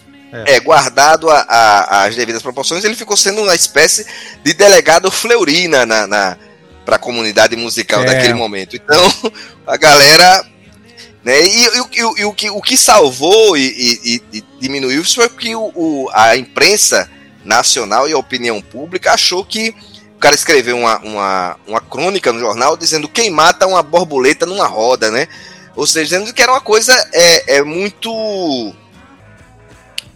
é, guardado a- a- às devidas proporções, ele ficou sendo uma espécie de delegado Fleury na, na, na, para a comunidade musical É. daquele momento. Então, a galera. Né, e, e o- e e o, que, o que salvou e, e- e- e diminuiu isso foi que o, o- a imprensa nacional e a opinião pública achou que o cara escreveu uma, uma, uma crônica no jornal dizendo quem mata uma borboleta numa roda, né? Ou seja, dizendo que era uma coisa é, é muito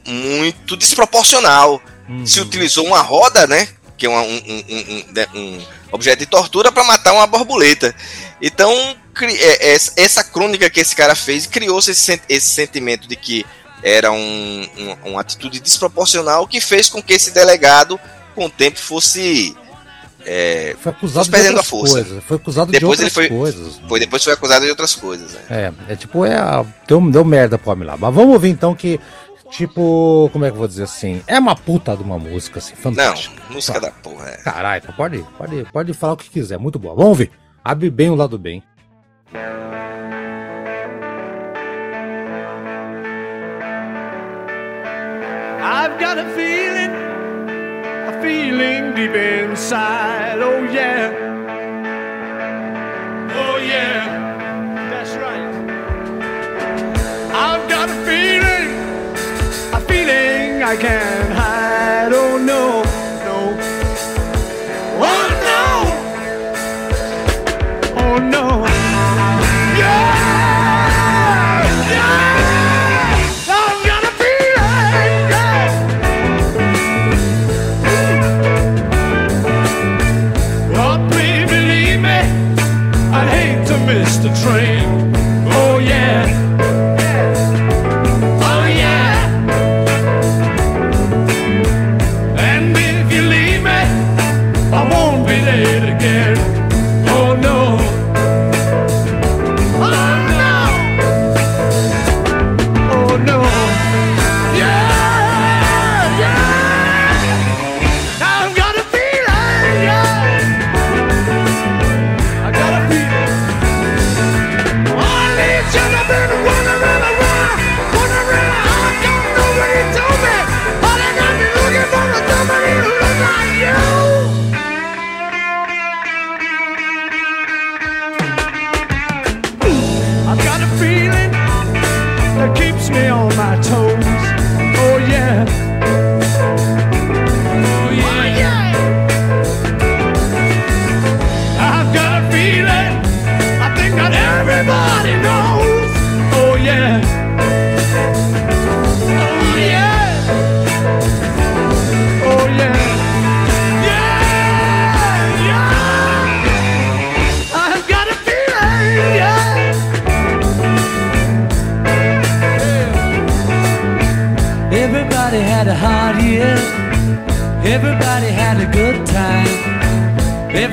muito desproporcional. Uhum. Se utilizou uma roda, né? Que é uma- um, um- um- um- né, objeto de tortura para matar uma borboleta. Então, é- é- essa crônica que esse cara fez criou-se esse sentimento de que era um- um- uma atitude desproporcional que fez com que esse delegado, com o tempo, fosse. É, Foi acusado de perdendo outras a força. coisas. Foi acusado Depois de ele outras foi- coisas. foi depois foi acusado de outras coisas. né? É, é tipo, é a, deu, deu merda pro homem lá. Mas vamos ouvir então que, tipo, como é que eu vou dizer assim? É uma puta de uma música, assim, Não, fantástica. música Tá. da porra. É. Caralho, então pode, pode, pode falar o que quiser, muito boa. Vamos ouvir. Abre bem o lado bem. I've got a feeling, feeling deep inside. Oh, yeah. Oh, yeah. That's right. I've got a feeling, a feeling I can't hide. Oh, no, no. Oh, no. Oh, no.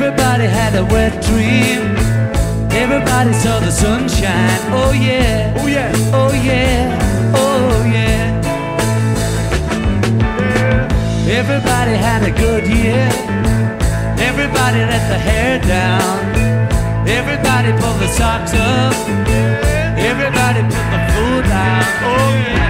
Everybody had a wet dream. Everybody saw the sunshine. Oh yeah. Oh yeah. Oh yeah. Oh yeah. Everybody had a good year. Everybody let the hair down. Everybody pulled the socks up. Everybody put the food down. Oh yeah.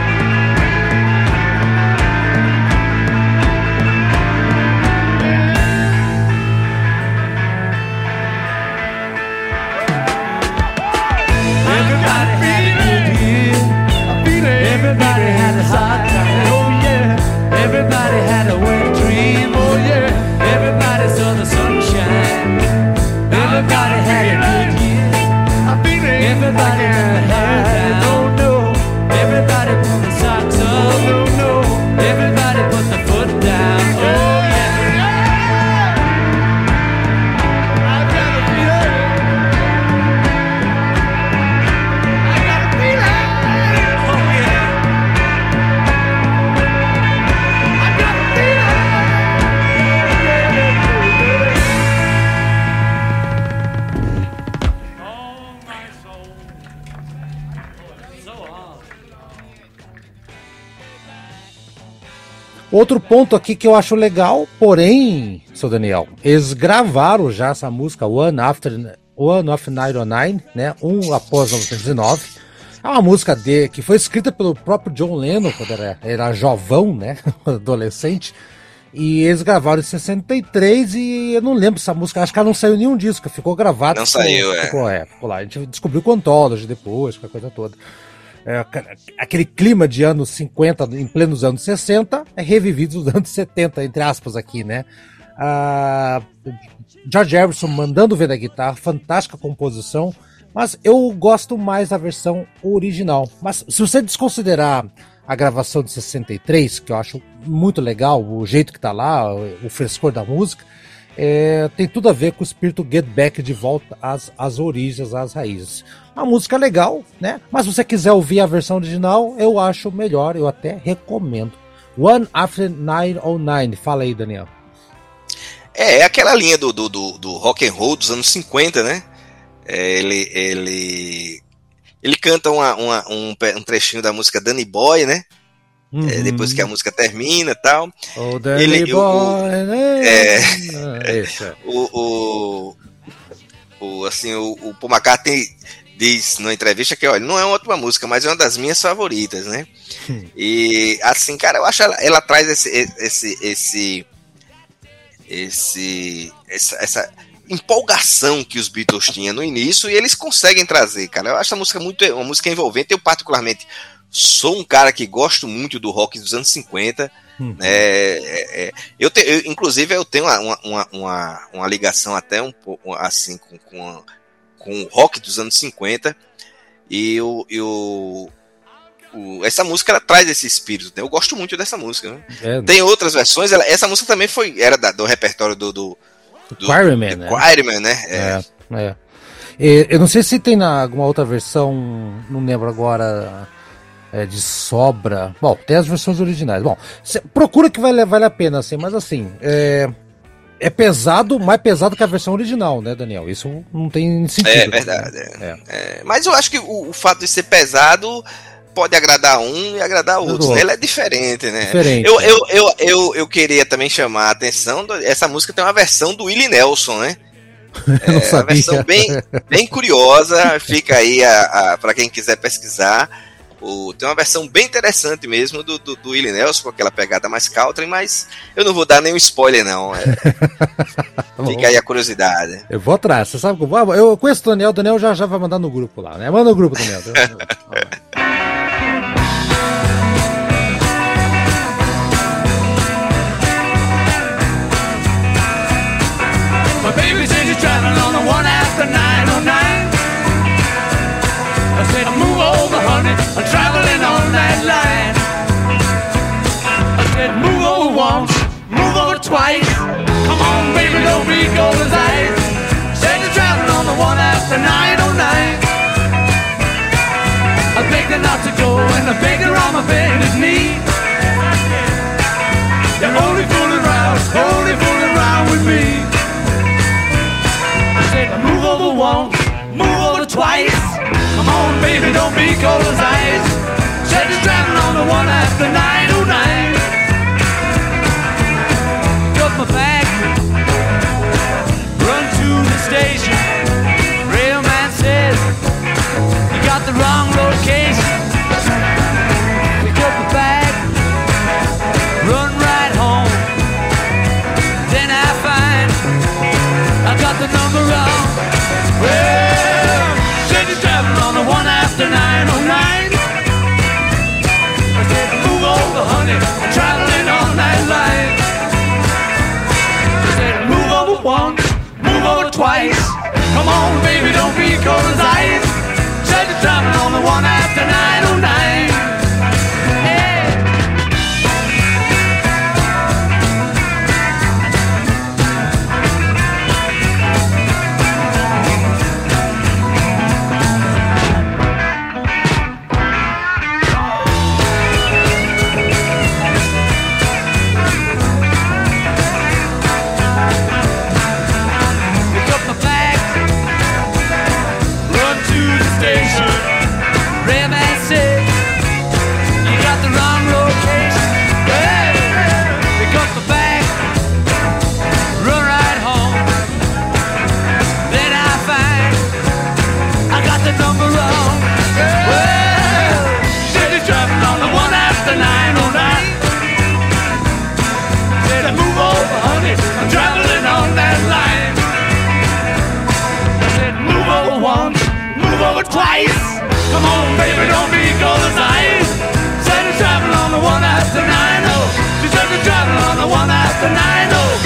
Outro ponto aqui que eu acho legal, porém, seu Daniel, eles gravaram já essa música One After One of 909, né? Um após 1909. É uma música de, que foi escrita pelo próprio John Lennon quando era, era jovão, né? Adolescente. E eles gravaram em 63 e eu não lembro essa música, acho que ela não saiu em nenhum disco, ficou gravada. Não ficou, saiu, é. ficou, é. Ficou lá. A gente descobriu com Anthology depois, com a coisa toda. É, aquele clima de anos 50, em plenos anos 60, é revivido nos anos 70, entre aspas, aqui, né? Ah, George Harrison mandando ver da guitarra, fantástica composição, mas eu gosto mais da versão original. Mas se você desconsiderar a gravação de 63, que eu acho muito legal, o jeito que tá lá, o, o frescor da música, é, tem tudo a ver com o espírito Get Back de volta às, às origens, às raízes. Uma música legal, né? Mas se você quiser ouvir a versão original, eu acho melhor, eu até recomendo. One After 909. Fala aí, Daniel. É, é aquela linha do, do, do, do rock and roll dos anos 50, né? É, ele, ele, ele canta uma, uma- um, um trechinho da música Danny Boy, né? É, depois que a música termina e tal. Oh, Danny ele- o- Boy, né? é. É isso, é. O, o, o, assim, o, o Paul McCartney diz numa entrevista que, olha, não é uma ótima música, mas é uma das minhas favoritas, né? E assim, cara, eu acho ela, ela traz esse, esse, esse, esse, essa, essa empolgação que os Beatles tinham no início e eles conseguem trazer, cara. Eu acho a música muito, uma música envolvente. Eu particularmente sou um cara que gosto muito do rock dos anos 50. Hum. né, é, é, eu, te- eu, inclusive, eu tenho uma, uma, uma, uma ligação até um pouco assim com, com, a- com o rock dos anos 50. E eu, eu, o- essa música ela traz esse espírito. né? Eu gosto muito dessa música. né? É, Tem outras versões. ela- essa música também foi era da- do repertório do, do, do Quarryman, né? Quarryman, né? É. É, é. E, Eu não sei se tem na alguma outra versão, não lembro agora, é, de sobra. Bom, tem as versões originais. Bom, cê- procura que vale, vale a pena, assim, mas assim, é, é pesado, mais pesado que a versão original, né, Daniel? Isso não tem sentido. É verdade. é. É. É, mas eu acho que o, o fato de ser pesado pode agradar um e agradar outros. outro. né? Ele é diferente, né? Diferente, Eu, eu, eu, eu, eu queria também chamar a atenção. do- essa música tem uma versão do Willie Nelson, né? Não É uma versão bem, bem curiosa. Fica aí a, a, para quem quiser pesquisar. O, tem uma versão bem interessante mesmo do, do, do Willie Nelson, com aquela pegada mais country, mas eu não vou dar nenhum spoiler, não. É, fica aí a curiosidade. Eu vou atrás, você sabe que eu conheço o Daniel, o Daniel já, já vai mandar no grupo lá, né? Manda no grupo, Daniel. honey. I'm traveling on that line. I said, move over once, move over twice. Come on, baby, don't be cold as ice. Said you're traveling on the one after 909. I begged her not to go, and I begged her on my bended knee. You're only fooling around, only fooling around with me. Baby, don't be cold as ice. Said you're traveling on the one after 909. Don't be cold as ice. Said you're traveling on the one oh.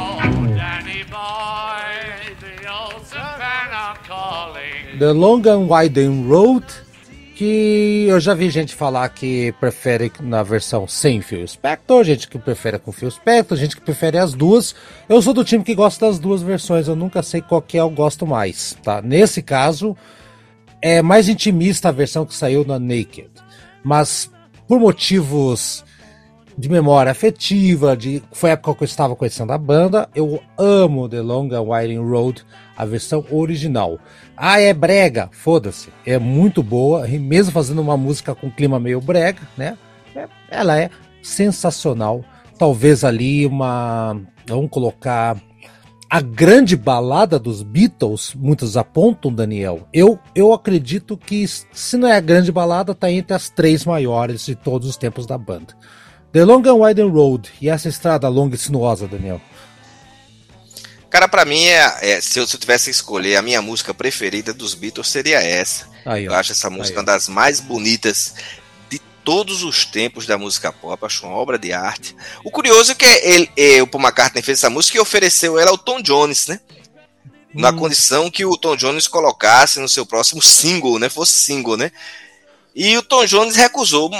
Oh the Long and Winding Road, que eu já vi gente falar que prefere na versão sem fio Spector, gente que prefere com fio Spector, gente que prefere as duas. Eu sou do time que gosta das duas versões, eu nunca sei qual que eu gosto mais, tá? Nesse caso, é mais intimista a versão que saiu na Naked, mas por motivos de memória afetiva, de foi a época que eu estava conhecendo a banda, eu amo The Long and Winding Road, a versão original. Ah, é brega, foda-se, é muito boa, e mesmo fazendo uma música com clima meio brega, né? é- ela é sensacional. Talvez ali uma, vamos colocar a grande balada dos Beatles, muitos apontam, Daniel. Eu, eu acredito que, se não é a grande balada, tá entre as três maiores de todos os tempos da banda. The Long and Winding Road e essa estrada longa e sinuosa, Daniel. Cara, pra mim, é, é- se, eu, se eu tivesse que escolher, a minha música preferida dos Beatles seria essa. Aí. Eu acho essa música Aí, uma das mais bonitas todos os tempos da música pop. Acho uma obra de arte. O curioso é que ele, é, o Paul McCartney fez essa música e ofereceu ela ao Tom Jones, né? Na Hum. condição que o Tom Jones colocasse no seu próximo single, né? Fosse single, né? E o Tom Jones recusou.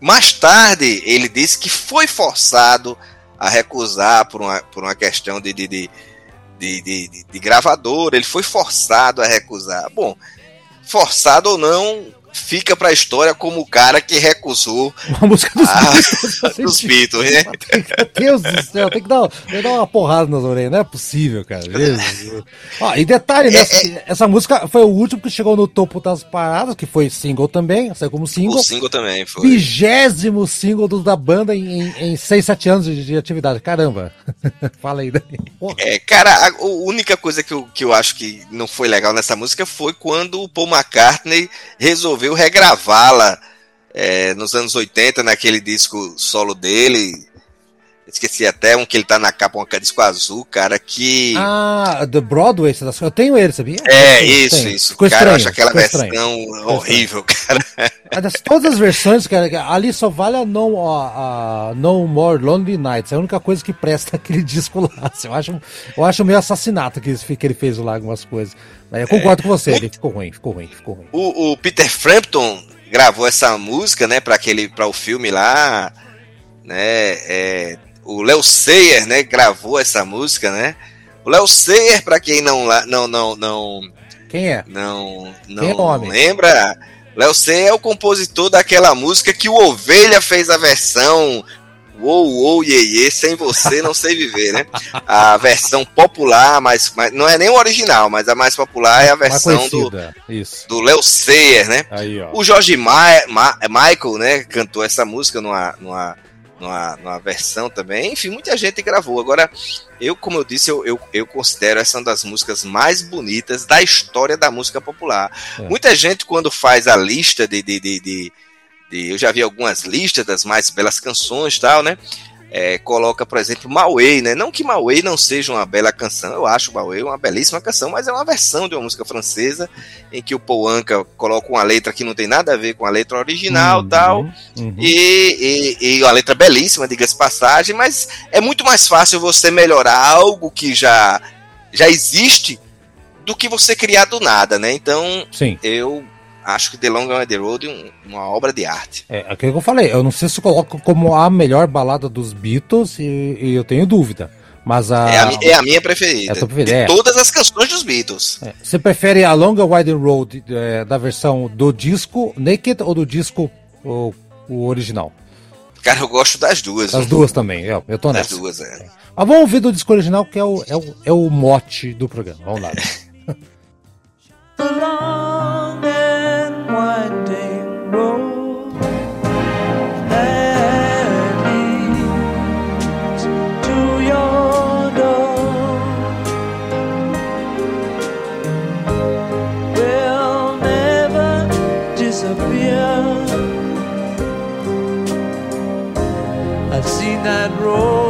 Mais tarde, ele disse que foi forçado a recusar por uma, por uma questão de, de, de, de, de, de- gravadora. Ele foi forçado a recusar. Bom, forçado ou não, fica pra história como o cara que recusou Uma música dos Ah, Beatles. dos. Beatles, né? Deus do céu, tem que dar, tem que dar uma porrada nas orelhas, não é possível, cara. Ó, e detalhe, né? essa, essa música foi o último que chegou no topo das paradas, que foi single também, saiu como single. O single também foi. Vigésimo single do- da banda em, em, em 6, 7 anos de, de atividade. Caramba. Fala aí, Dani. Porra. É, cara, a, a única coisa que eu, que eu acho que não foi legal nessa música foi quando o Paul McCartney resolveu regravá-la é, nos anos 80, naquele disco solo dele. Esqueci até um que ele tá na capa, um disco azul, cara, que. Ah, The Broadway, das- eu tenho ele, sabia? é, isso, tem. isso. Ficou cara, eu estranho, acho aquela versão estranho. horrível, cara. Ah, das- todas as versões, cara, ali só vale a No, a, a no More Lonely Nights. É a única coisa que presta aquele disco lá. assim, Eu acho, eu acho meio assassinato que, ele fez lá algumas coisas. Mas eu concordo com você, ele ficou ruim, ficou ruim, ficou ruim. O, o Peter Frampton gravou essa música, né, para aquele, para o filme lá, né? é, o Léo Sayer, né, gravou essa música, né? O Léo Sayer, para quem não, não, não, não, Quem é? não, Quem é o não homem? lembra? Léo Sayer é o compositor daquela música que o Ovelha fez a versão Uou, uou, iê, iê, sem você não sei viver, né? A versão popular, mas, mas não é nem o original, mas a mais popular é a versão do. Isso. do Léo Sayer, né? Aí, ó. O Jorge Ma Ma- Michael, né, cantou essa música numa, numa, numa, numa versão também. Enfim, muita gente gravou. Agora, eu, como eu disse, eu, eu, eu considero essa uma das músicas mais bonitas da história da música popular. É. Muita gente, quando faz a lista de, de, de, de- de- Eu já vi algumas listas das mais belas canções e tal, né? É, coloca, por exemplo, Mauê, né? Não que Mauê não seja uma bela canção, eu acho Mauê uma belíssima canção, mas é uma versão de uma música francesa em que o Paul Anka coloca uma letra que não tem nada a ver com a letra original Uhum, tal. uhum. E, e, e uma letra belíssima, diga-se passagem, mas é muito mais fácil você melhorar algo que já, já existe do que você criar do nada, né? Então, Sim, eu acho que The Long Way the Road é um- uma obra de arte. é aquilo que eu falei. Eu não sei se coloco como a melhor balada dos Beatles e, e eu tenho dúvida. Mas a. É, a, é a minha preferida. É a tua preferida, de é. todas as canções dos Beatles. É, Você prefere a Long Wide Road é, da versão do disco Naked ou do disco o, o original? Cara, eu gosto das duas. Das duas também, eu, eu tô Das nessa. duas, é. Mas vamos ouvir do disco original, que é o, é o, é o mote do programa. Vamos lá. winding road. That leads to your door. Will never disappear. I've seen that road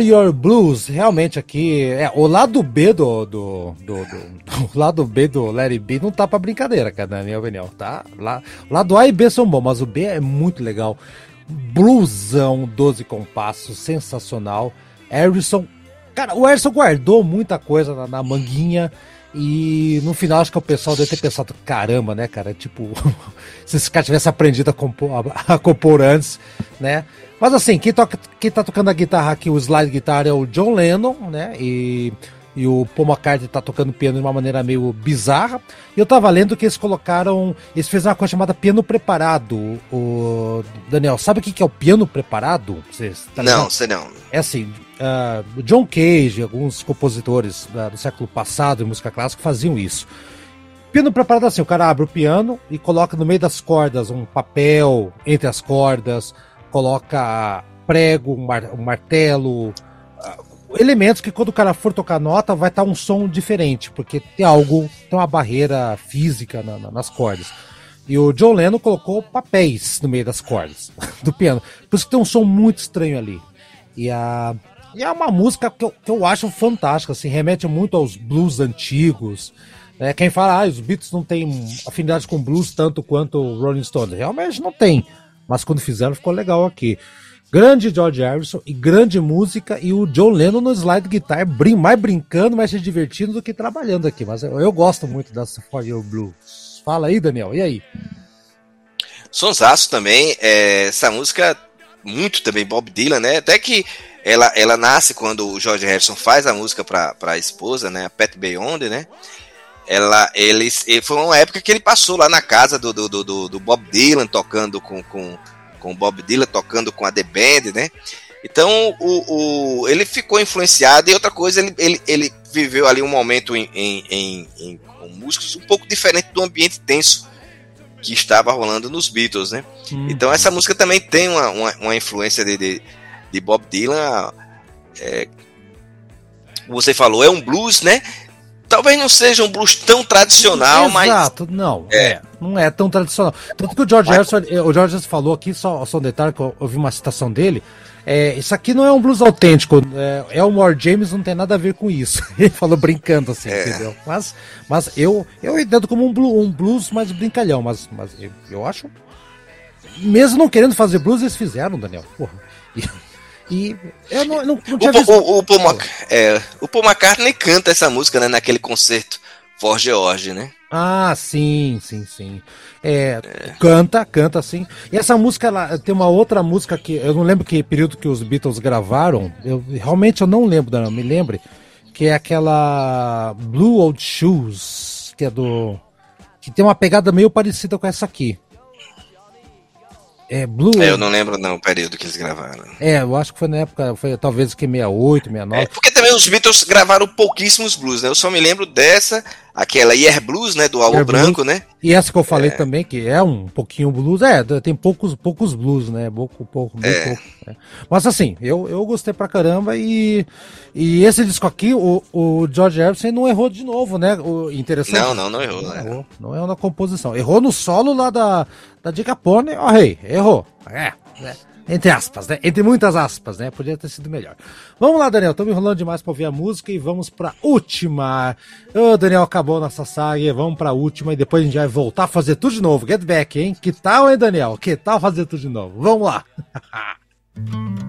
Your Blues, realmente aqui, é, o lado B do, do, do, do- lado B do Larry B não tá pra brincadeira, cara, na minha opinião, tá? Lá, o lado A e B são bons, mas o B é muito legal. Bluesão, 12 compassos, sensacional. Harrison, cara, o Harrison guardou muita coisa na, na manguinha e no final acho que o pessoal deve ter pensado, caramba, né, cara, tipo, se esse cara tivesse aprendido a compor, a, a compor antes, né? Mas assim, quem, toca, quem tá tocando a guitarra aqui, o slide guitar é o John Lennon, né? E, e o Paul McCartney tá tocando piano de uma maneira meio bizarra. E eu tava lendo que eles colocaram. Eles fizeram uma coisa chamada piano preparado. O Daniel, sabe o que é o piano preparado? Tá Não, sei não. É assim, ah, o John Cage, alguns compositores ah, do século passado em música clássica faziam isso. Piano preparado assim, o cara abre o piano e coloca no meio das cordas um papel entre as cordas, coloca prego, um, mar- um martelo, ah, elementos que quando o cara for tocar nota vai estar um som diferente, porque tem algo, tem uma barreira física na- na- nas cordas. E o John Lennon colocou papéis no meio das cordas do piano. Por isso que tem um som muito estranho ali. E, a, e é uma música que eu, que eu acho fantástica, assim, remete muito aos blues antigos. né? quem fala, ah, os Beatles não têm afinidade com blues tanto quanto o Rolling Stones. Realmente não tem. Mas quando fizeram ficou legal aqui. Grande George Harrison e grande música. E o John Lennon no slide guitar, brin mais brincando, mais se divertindo do que trabalhando aqui. Mas eu, eu gosto muito dessa For Your Blues. Fala aí, Daniel. E aí? Sonsaço também, é, essa música, muito também Bob Dylan, né? Até que ela, ela nasce quando o George Harrison faz a música para a esposa, né? A Pat Beyond, né? Ela, eles, foi uma época que ele passou lá na casa do, do, do, do- Bob Dylan, tocando com, com, com o Bob Dylan, tocando com a The Band, né? Então o, o, ele ficou influenciado e outra coisa, ele, ele, ele viveu ali um momento em, em, em, em- com músicos um pouco diferente do ambiente tenso que estava rolando nos Beatles, né? Então essa música também tem uma, uma, uma influência de, de, de Bob Dylan. é, você falou, é um blues, né? Talvez não seja um blues tão tradicional, mas Exato, não. É. Não é tão tradicional. Tanto que o George Mas- Harrison, eh, o George Harrison falou aqui, só, só um detalhe que eu ouvi uma citação dele. É, isso aqui não é um blues autêntico. É, Elmore James não tem nada a ver com isso. Ele falou brincando assim, É. entendeu? Mas, mas eu, eu entendo como um blues, um blues mais brincalhão, mas, mas eu, eu acho. Mesmo não querendo fazer blues, eles fizeram, Daniel. Porra. E, eu não, não, não o, tinha Paul- visto. o, o, Paul Mac- é, o Paul McCartney canta essa música né, naquele concerto For George, né? Ah, sim, sim, sim. É, Canta, canta sim. E essa música, ela tem uma outra música que eu não lembro que período que os Beatles gravaram. Eu realmente eu não lembro, não me lembre. Que é aquela Blue Old Shoes, que é do. Que tem uma pegada meio parecida com essa aqui. É Blue. É, eu não lembro não o período que eles gravaram. É, eu acho que foi na época, foi talvez que 68, 69. É, porque também os Beatles gravaram pouquíssimos blues, né? Eu só me lembro dessa, aquela Year Blues, né, do Year Branco, né? E essa que eu falei também, que é um pouquinho blues, é, tem poucos, poucos blues, né? Pouco, pouco, É. pouco. é. Mas assim, eu, eu gostei pra caramba e, e esse disco aqui, o, o George Harrison não errou de novo, né? O interessante. Não, não, não errou, Não né? errou, não errou na composição. Errou no solo lá da, da Dick Capone, ó rei, errou. É, é. Entre aspas, né? Entre muitas aspas, né? Podia ter sido melhor. Vamos lá, Daniel. Estamos enrolando demais pra ouvir a música e vamos pra última. Ô, Daniel, acabou nossa saga. Vamos pra última e depois a gente vai voltar a fazer tudo de novo. Get back, hein? Que tal, hein, Daniel? Que tal fazer tudo de novo? Vamos lá.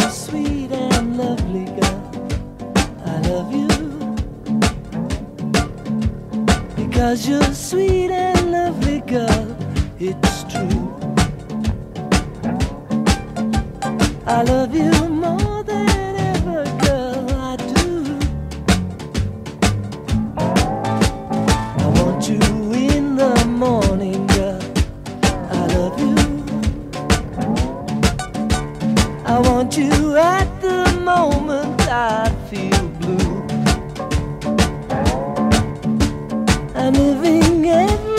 You're sweet Because you're sweet and lovely, girl. It's true. I love you more than ever, girl. I do. I want you in the morning, girl. I love you. I want you at the moment I I'm living every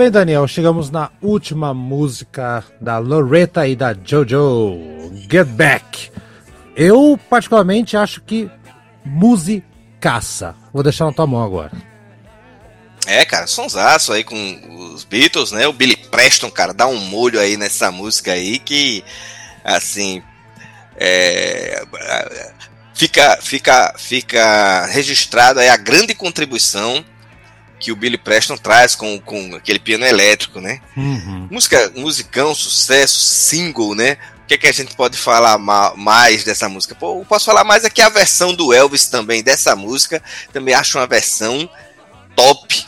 bem, Daniel. Chegamos na última música da Loretta e da Jojo. Get Back. Eu, particularmente, acho que musicaça. Vou deixar na tua mão agora. É, cara, sonsaço aí com os Beatles, né? O Billy Preston, cara, dá um molho aí nessa música aí que, assim, é, fica, fica, fica registrado aí a grande contribuição que o Billy Preston traz com, com aquele piano elétrico, né? Música, musicão, sucesso, single, né? O que, é que a gente pode falar ma- mais dessa música? Pô, eu posso falar mais aqui a versão do Elvis também dessa música. Também acho uma versão top,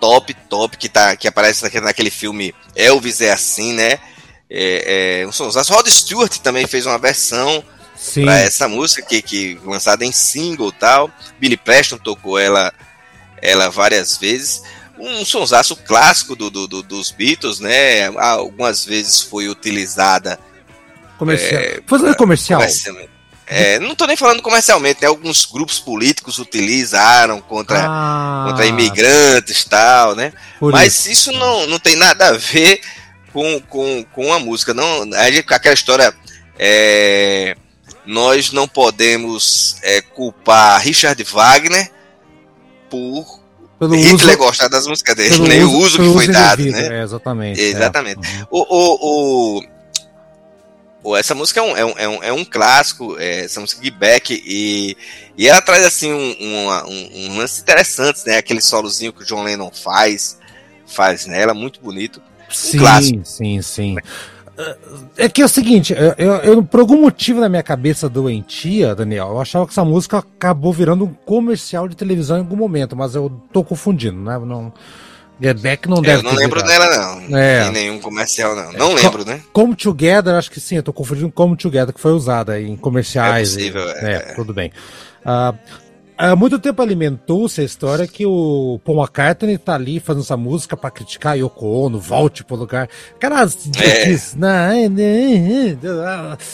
top, top, que, tá, que aparece naquele, filme Elvis é assim, né? É, é, um sonsaço. Rod Stewart também fez uma versão para essa música que, que lançada em single e tal. Billy Preston tocou ela, ela várias vezes. Um sonsaço clássico do, do- do- dos Beatles, né? Algumas vezes foi utilizada Comercial. É, Fazendo comercial. comercialmente. É, não tô nem falando comercialmente, né? Alguns grupos políticos utilizaram contra, Ah, contra imigrantes e tal, né? Mas isso não, não tem nada a ver com, com, com a música. Não, a aquela história. é, nós não podemos é, culpar Richard Wagner por Pelo Hitler uso, gostar das músicas dele, pelo nem o uso que foi dado, né? É, exatamente. Exatamente. é. O, o, o- essa música é um, é um, é um, é um clássico, é, essa música de Beck, e, e ela traz assim um, uma- um, um lance interessante, né? Aquele solozinho que o John Lennon faz, faz nela, muito bonito. Sim, clássico. sim, sim. É que é o seguinte, eu, eu- por algum motivo na minha cabeça doentia, Daniel, eu achava que essa música acabou virando um comercial de televisão em algum momento, mas eu tô confundindo, né? Não, Get não deve Eu não lembro virado. dela, não. É. Em nenhum comercial, não. Não lembro, né? Come Together, acho que sim, eu tô confundindo com Come Together, que foi usada em comerciais. É possível, e- é. é, tudo bem. Ah, há muito tempo alimentou-se a história que o Paul McCartney tá ali fazendo essa música pra criticar Yoko Ono, volte pro lugar. Caras, É. não,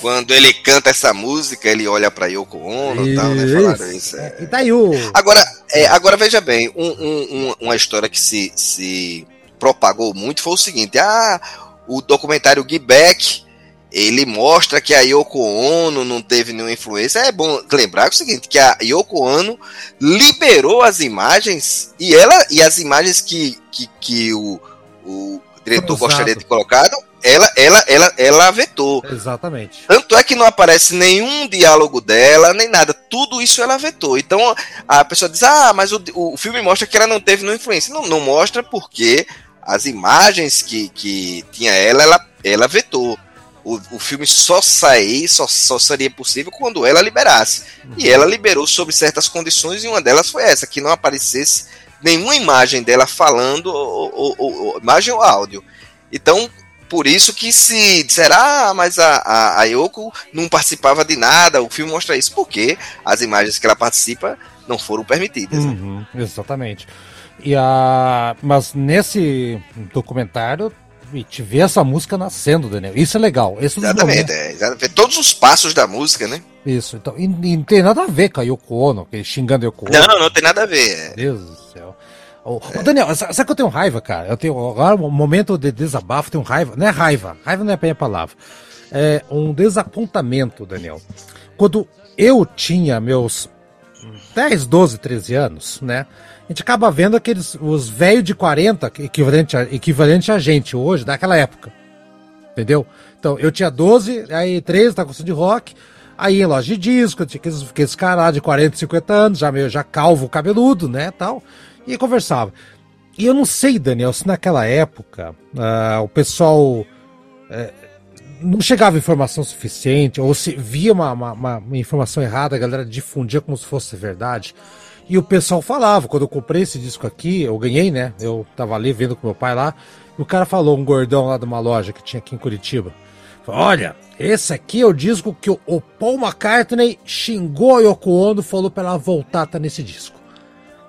Quando ele canta essa música, ele olha pra Yoko Ono e tal, né? Falaram isso. é. E daí o. Agora, é, agora veja bem, um- um- uma história que se, se propagou muito foi o seguinte: ah, o documentário Give Back, ele mostra que a Yoko Ono não teve nenhuma influência. É bom lembrar o seguinte: que a Yoko Ono liberou as imagens e ela e as imagens que, que, que o, o diretor Cruzado. gostaria de colocar, ela, ela, ela, ela vetou. Exatamente. Tanto é que não aparece nenhum diálogo dela, nem nada. Tudo isso ela vetou. Então a pessoa diz: Ah, mas o, o filme mostra que ela não teve nenhuma influência. Não, não mostra porque as imagens que, que tinha ela, ela, ela vetou. O, o filme só sair, só, só seria possível quando ela liberasse. E ela liberou sob certas condições, e uma delas foi essa: que não aparecesse nenhuma imagem dela falando, ou, ou- ou- imagem ou áudio. Então, por isso que se disser, ah, mas a, a, a Yoko não participava de nada, o filme mostra isso, porque as imagens que ela participa não foram permitidas. né? Uhum, exatamente. E a... Mas nesse documentário, e te vê essa música nascendo, Daniel. Isso é legal. Esse é Exatamente, é, exatamente. Todos os passos da música, né? Isso. Então, e, e não tem nada a ver com a Yoko Ono, xingando a Yoko Ono. Não, não tem nada a ver. é. Deus do céu. Ô, ô, Daniel, sa- sabe que eu tenho raiva, cara? Eu tenho agora um momento de desabafo, tenho raiva. Não é raiva, raiva não é a minha palavra. É um desapontamento, Daniel. Quando eu tinha meus 10, 12, 13 anos, né? A gente acaba vendo aqueles os velhos de 40, que- equivalente a, equivalente a gente hoje, daquela época. Entendeu? Então, eu tinha 12, aí 13, tá gostando de rock. Aí em loja de disco, eu tinha aqueles, aqueles caras de 40, 50 anos, já meio já calvo, cabeludo, né, tal. E conversava. E eu não sei, Daniel, se naquela época ah, o pessoal eh, não chegava informação suficiente, ou se via uma, uma- uma informação errada, a galera difundia como se fosse verdade. E o pessoal falava, quando eu comprei esse disco aqui, eu ganhei, né? Eu tava ali vendo com meu pai lá, e o cara falou, um gordão lá de uma loja que tinha aqui em Curitiba. Olha, esse aqui é o disco que o, Paul McCartney xingou a Yoko Ono, falou pra ela voltar tá nesse disco.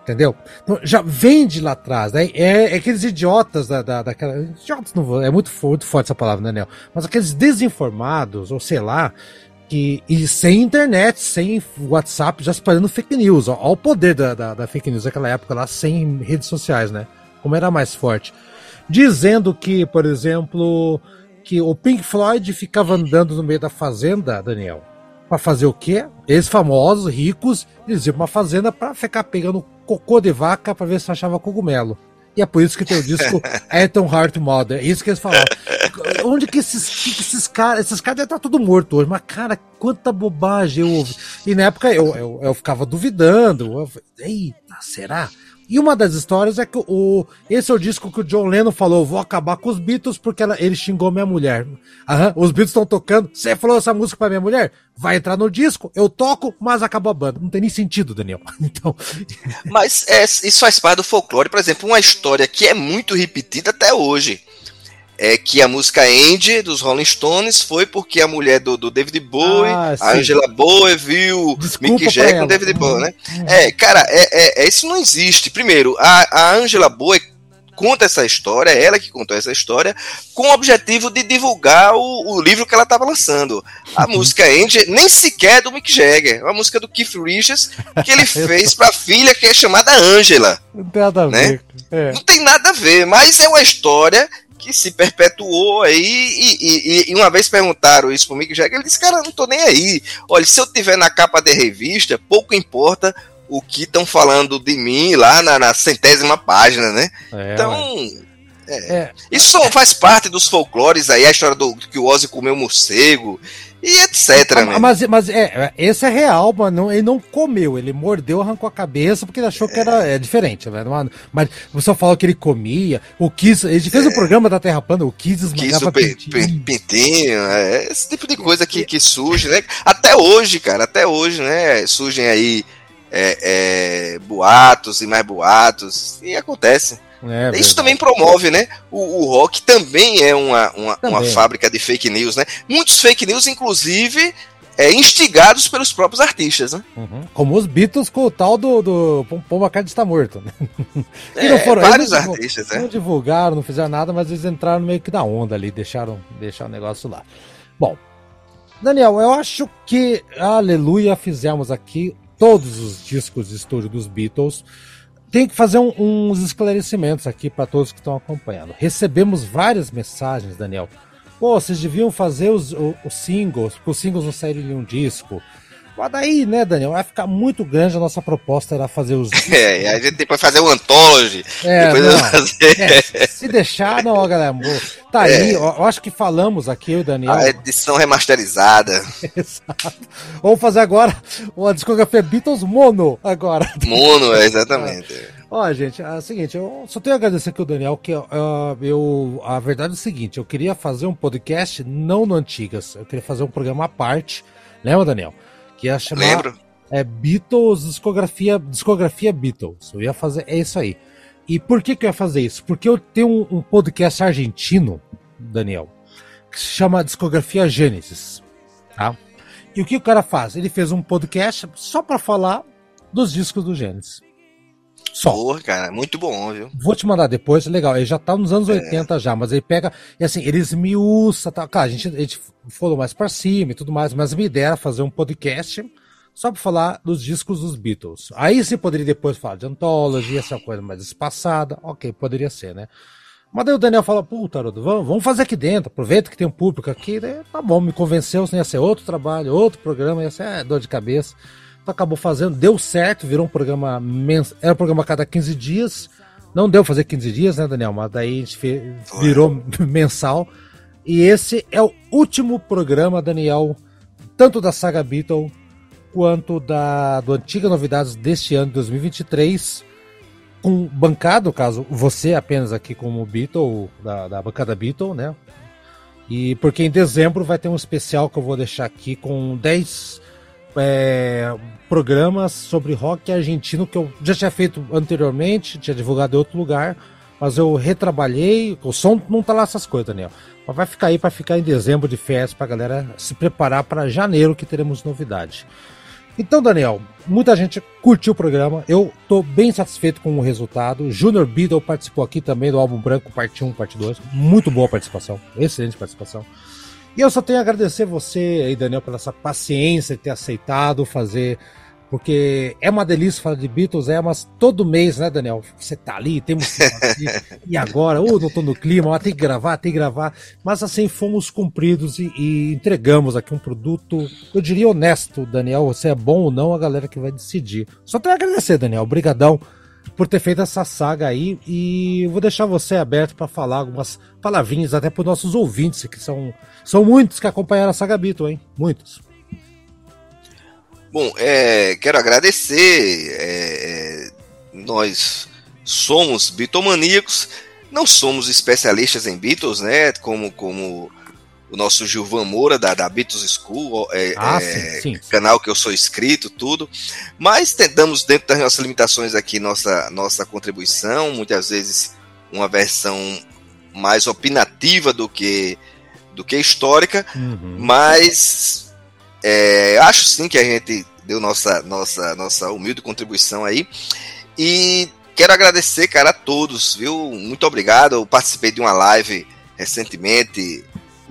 Entendeu? Então, já vem de lá atrás, né? É, é aqueles idiotas da, da, daquela. Idiotas não é muito, muito forte essa palavra, né, Daniel? Mas aqueles desinformados, ou sei lá, que. E sem internet, sem WhatsApp, já espalhando fake news. Ó, ó o poder da, da, da fake news naquela época lá, sem redes sociais, né? Como era mais forte. Dizendo que, por exemplo, que o Pink Floyd ficava andando no meio da fazenda, Daniel. Pra fazer o quê? Eles famosos, ricos, eles iam pra uma fazenda pra ficar pegando cocô de vaca pra ver se achava cogumelo. E é por isso que tem o disco Ethan Heart Mother. É isso que eles falavam. Onde que esses, que esses caras. Esses caras devem estar tudo morto hoje, mas, cara, quanta bobagem eu ouvi. E na época eu, eu, eu ficava duvidando. Eu, Eita, será? E uma das histórias é que o, esse é o disco que o John Lennon falou: vou acabar com os Beatles porque ela, ele xingou minha mulher. Aham, os Beatles estão tocando. Você falou essa música pra minha mulher? Vai entrar no disco, eu toco, mas acabou a banda. Não tem nem sentido, Daniel. Então, Mas é, isso faz parte do folclore. Por exemplo, uma história que é muito repetida até hoje. É que a música Andy dos Rolling Stones foi porque a mulher do, do David Bowie, Ah, a. Angela Bowie, viu Desculpa Mick Jagger com David Bowie, né? Uhum. É, cara, é, é- é- isso não existe. Primeiro, a, a Angela Bowie conta essa história, é ela que contou essa história, com o objetivo de divulgar o, o livro que ela estava lançando. A Uhum. música Andy nem sequer é do Mick Jagger, é uma música do Keith Richards que ele fez para a filha que é chamada Angela. não tem nada a Né? ver. É. Não tem nada a ver, mas é uma história que se perpetuou aí e, e- e uma vez perguntaram isso pro Mick Jagger, ele disse, cara, não tô nem aí. Olha, se eu tiver na capa da revista, pouco importa o que estão falando de mim lá na, na centésima página, né? É, Então, ué. É, Isso só faz parte dos folclores aí, a história do que o Ozzy comeu morcego e etc. Ah, né? mas, mas é, é, esse é real, mas não, ele não comeu, ele mordeu, arrancou a cabeça porque ele achou que era é, diferente, né? Não- Mas você falou que ele comia, o Kiss, ele fez o programa da Terra Plana, o Kiss Que esmagava pintinho. é, esse tipo de coisa que, que surge, né? Até hoje, cara, até hoje, né? Surgem aí é, é, boatos e mais boatos, e acontece. É, Isso verdade. também promove, né? O, o rock também é uma, uma, uma Também. fábrica de fake news, né? Muitos fake news, inclusive, é, instigados pelos próprios artistas, né? Uhum. Como os Beatles com o tal do, do Paul- McCartney está morto. Né? É, não foram- vários não- artistas, Não né? divulgaram, não fizeram nada, mas eles entraram meio que na onda ali, deixaram, deixaram o negócio lá. Bom, Daniel, eu acho que, aleluia, fizemos aqui todos os discos de estúdio dos Beatles. Tem que fazer um- uns esclarecimentos aqui para todos que estão acompanhando. Recebemos várias mensagens, Daniel. Pô, vocês deviam fazer os, o- os singles, porque os singles não saíram em um disco. Mas daí, né, Daniel, vai ficar muito grande. A nossa proposta era fazer os É, e a gente depois fazer o anthology, É, depois fazer É, se deixar, não, ó, galera. Tá aí, ó, eu acho que falamos aqui, e o Daniel. a edição remasterizada, Exato. Vamos fazer agora uma discografia Beatles mono agora. mono, é, exatamente. Ó, gente, é o seguinte, eu só tenho a agradecer aqui o Daniel, que ó, eu. A verdade é o seguinte, eu queria fazer um podcast não no Antigas, eu queria fazer um programa à parte. Lembra, Daniel? Que ia chamar. Lembro? É Beatles, discografia, discografia Beatles. Eu ia fazer, é isso aí. E por que que eu ia fazer isso? Porque eu tenho um, um podcast argentino, Daniel, que se chama Discografia Gênesis, tá? E o que o cara faz? Ele fez um podcast só para falar dos discos do Gênesis. Só. Porra, cara, muito bom, viu? Vou te mandar depois, legal. Ele já tá nos anos 80 já, mas ele pega. E assim, ele esmiuça, tá? Claro, a gente, a gente falou mais pra cima e tudo mais, mas minha ideia fazer um podcast só pra falar dos discos dos Beatles. Aí você poderia depois falar de Anthology, essa coisa mais espaçada. Ok, poderia ser, né? Mas daí o Daniel fala, puta, Haroldo, vamos, vamos fazer aqui dentro, aproveita que tem um público aqui, daí, tá bom, me convenceu, senão ia ser outro trabalho, outro programa, ia ser é, dor de cabeça. Acabou fazendo, deu certo, virou um programa mens... era um programa a cada 15 dias. Não deu fazer 15 dias, né, Daniel? Mas daí a gente virou mensal. E esse é o último programa, Daniel, tanto da saga Beatle quanto da do Antiga Novidades deste ano, 2023, com bancada, no caso, você apenas aqui como Beatle, da, da bancada Beatle, né? E porque em dezembro vai ter um especial que eu vou deixar aqui com 10 é, programas sobre rock argentino que eu já tinha feito anteriormente, tinha divulgado em outro lugar, mas eu retrabalhei. O som não tá lá essas coisas, Daniel. Mas vai ficar aí para ficar em dezembro de férias pra galera se preparar para janeiro que teremos novidade. Então, Daniel, muita gente curtiu o programa. Eu tô bem satisfeito com o resultado. Junior Beadle participou aqui também do álbum Branco, parte 1, parte 2. Muito boa participação. Excelente participação. E eu só tenho a agradecer você aí, Daniel, pela essa paciência de ter aceitado fazer. Porque é uma delícia falar de Beatles, é, mas todo mês, né, Daniel? Você tá ali, temos que fazer, e agora? Ou não tô no clima, ó, tem que gravar, tem que gravar. Mas assim, fomos cumpridos e, e entregamos aqui um produto, eu diria honesto, Daniel. Você é bom ou não, a galera que vai decidir. Só tenho a agradecer, Daniel. Obrigadão por ter feito essa saga aí e vou deixar você aberto para falar algumas palavrinhas até para nossos ouvintes, que são, são muitos que acompanharam a saga Beatle, hein? Muitos. Bom, é, quero agradecer. é, é, nós somos bitomaníacos, não somos especialistas em Beatles, né? Como, como o nosso Gilvan Moura da, da Beatles School, é, Ah, é, sim, sim. canal que eu sou inscrito, tudo. Mas tentamos, dentro das nossas limitações aqui, nossa, nossa contribuição, muitas vezes uma versão mais opinativa do que, do que histórica, Uhum. mas é, acho sim que a gente deu nossa, nossa, nossa humilde contribuição aí. E quero agradecer, cara, a todos, viu? Muito obrigado. Eu participei de uma live recentemente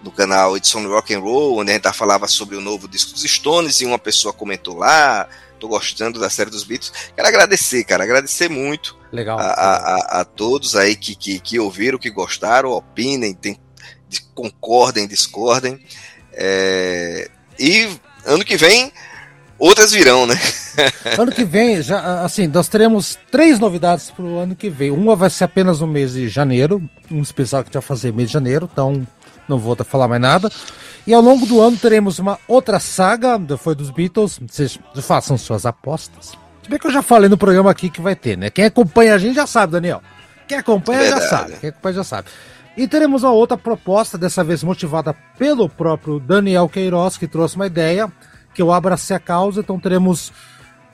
no canal Edição Rock and Roll, onde a gente falava sobre o novo disco dos Stones e uma pessoa comentou lá, tô gostando da série dos Beatles. Quero agradecer, cara, agradecer muito Legal. a, a, a- todos aí que, que, que ouviram, que gostaram, opinem, tem- de- concordem, discordem. É, e ano que vem, outras virão, né? Ano que vem, já, assim, nós teremos três novidades pro ano que vem. Uma vai ser apenas no mês de janeiro, um especial que a gente vai fazer mês de janeiro, então não vou falar mais nada. E ao longo do ano teremos uma outra saga, foi dos Beatles, vocês façam suas apostas. Se bem que eu já falei no programa aqui que vai ter, né? Quem acompanha a gente já sabe, Daniel. Quem acompanha já Verdade. sabe, quem acompanha já sabe. E teremos uma outra proposta, dessa vez motivada pelo próprio Daniel Queiroz, que trouxe uma ideia, que eu abracei a causa, então teremos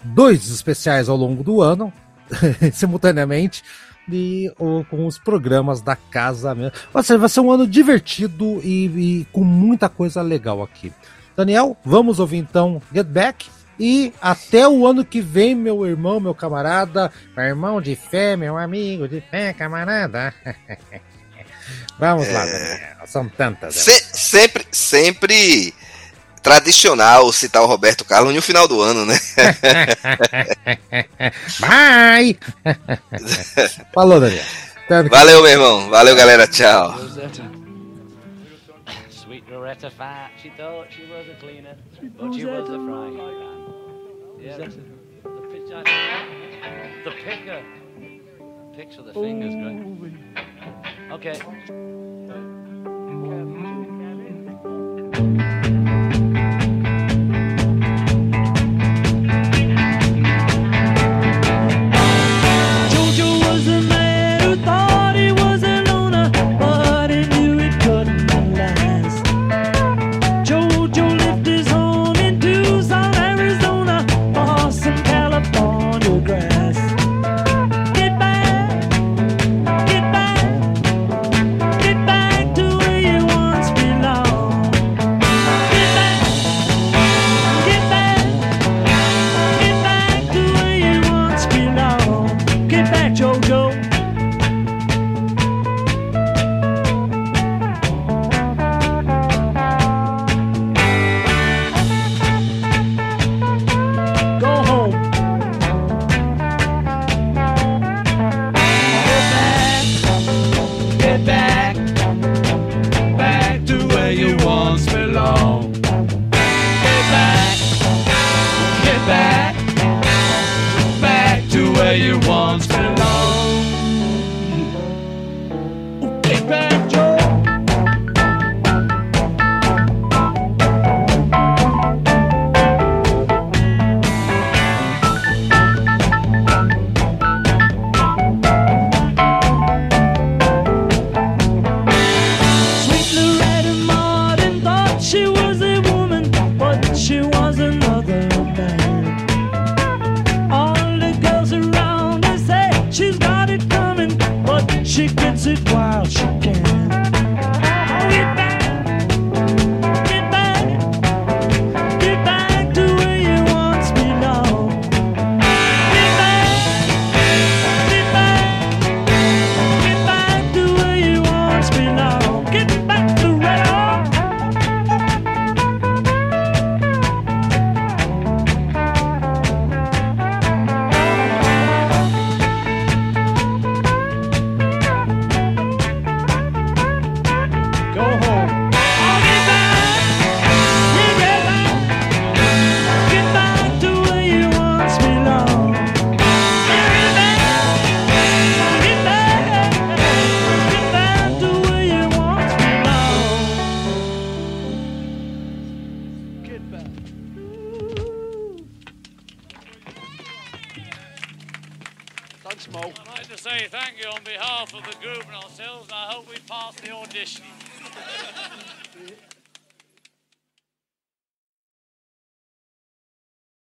dois especiais ao longo do ano, simultaneamente, e ou, com os programas da casa mesmo. Ou seja, vai ser um ano divertido e, e com muita coisa legal aqui. Daniel, vamos ouvir então Get Back. E até o ano que vem, meu irmão, meu camarada, meu irmão de fé, meu amigo de fé, camarada. Vamos lá, Daniel. São tantas. Se- sempre, sempre tradicional citar o Roberto Carlos no final do ano, né? Bye! Falou, Daniel. Valeu, meu irmão. Valeu, galera. Tchau. Rosetta. Sweet Loretta Fat, she thought she was a cleaner, but she was a frying pan. Yeah, the, the, pitch, the picker. Picks with the fingers, great. Okay.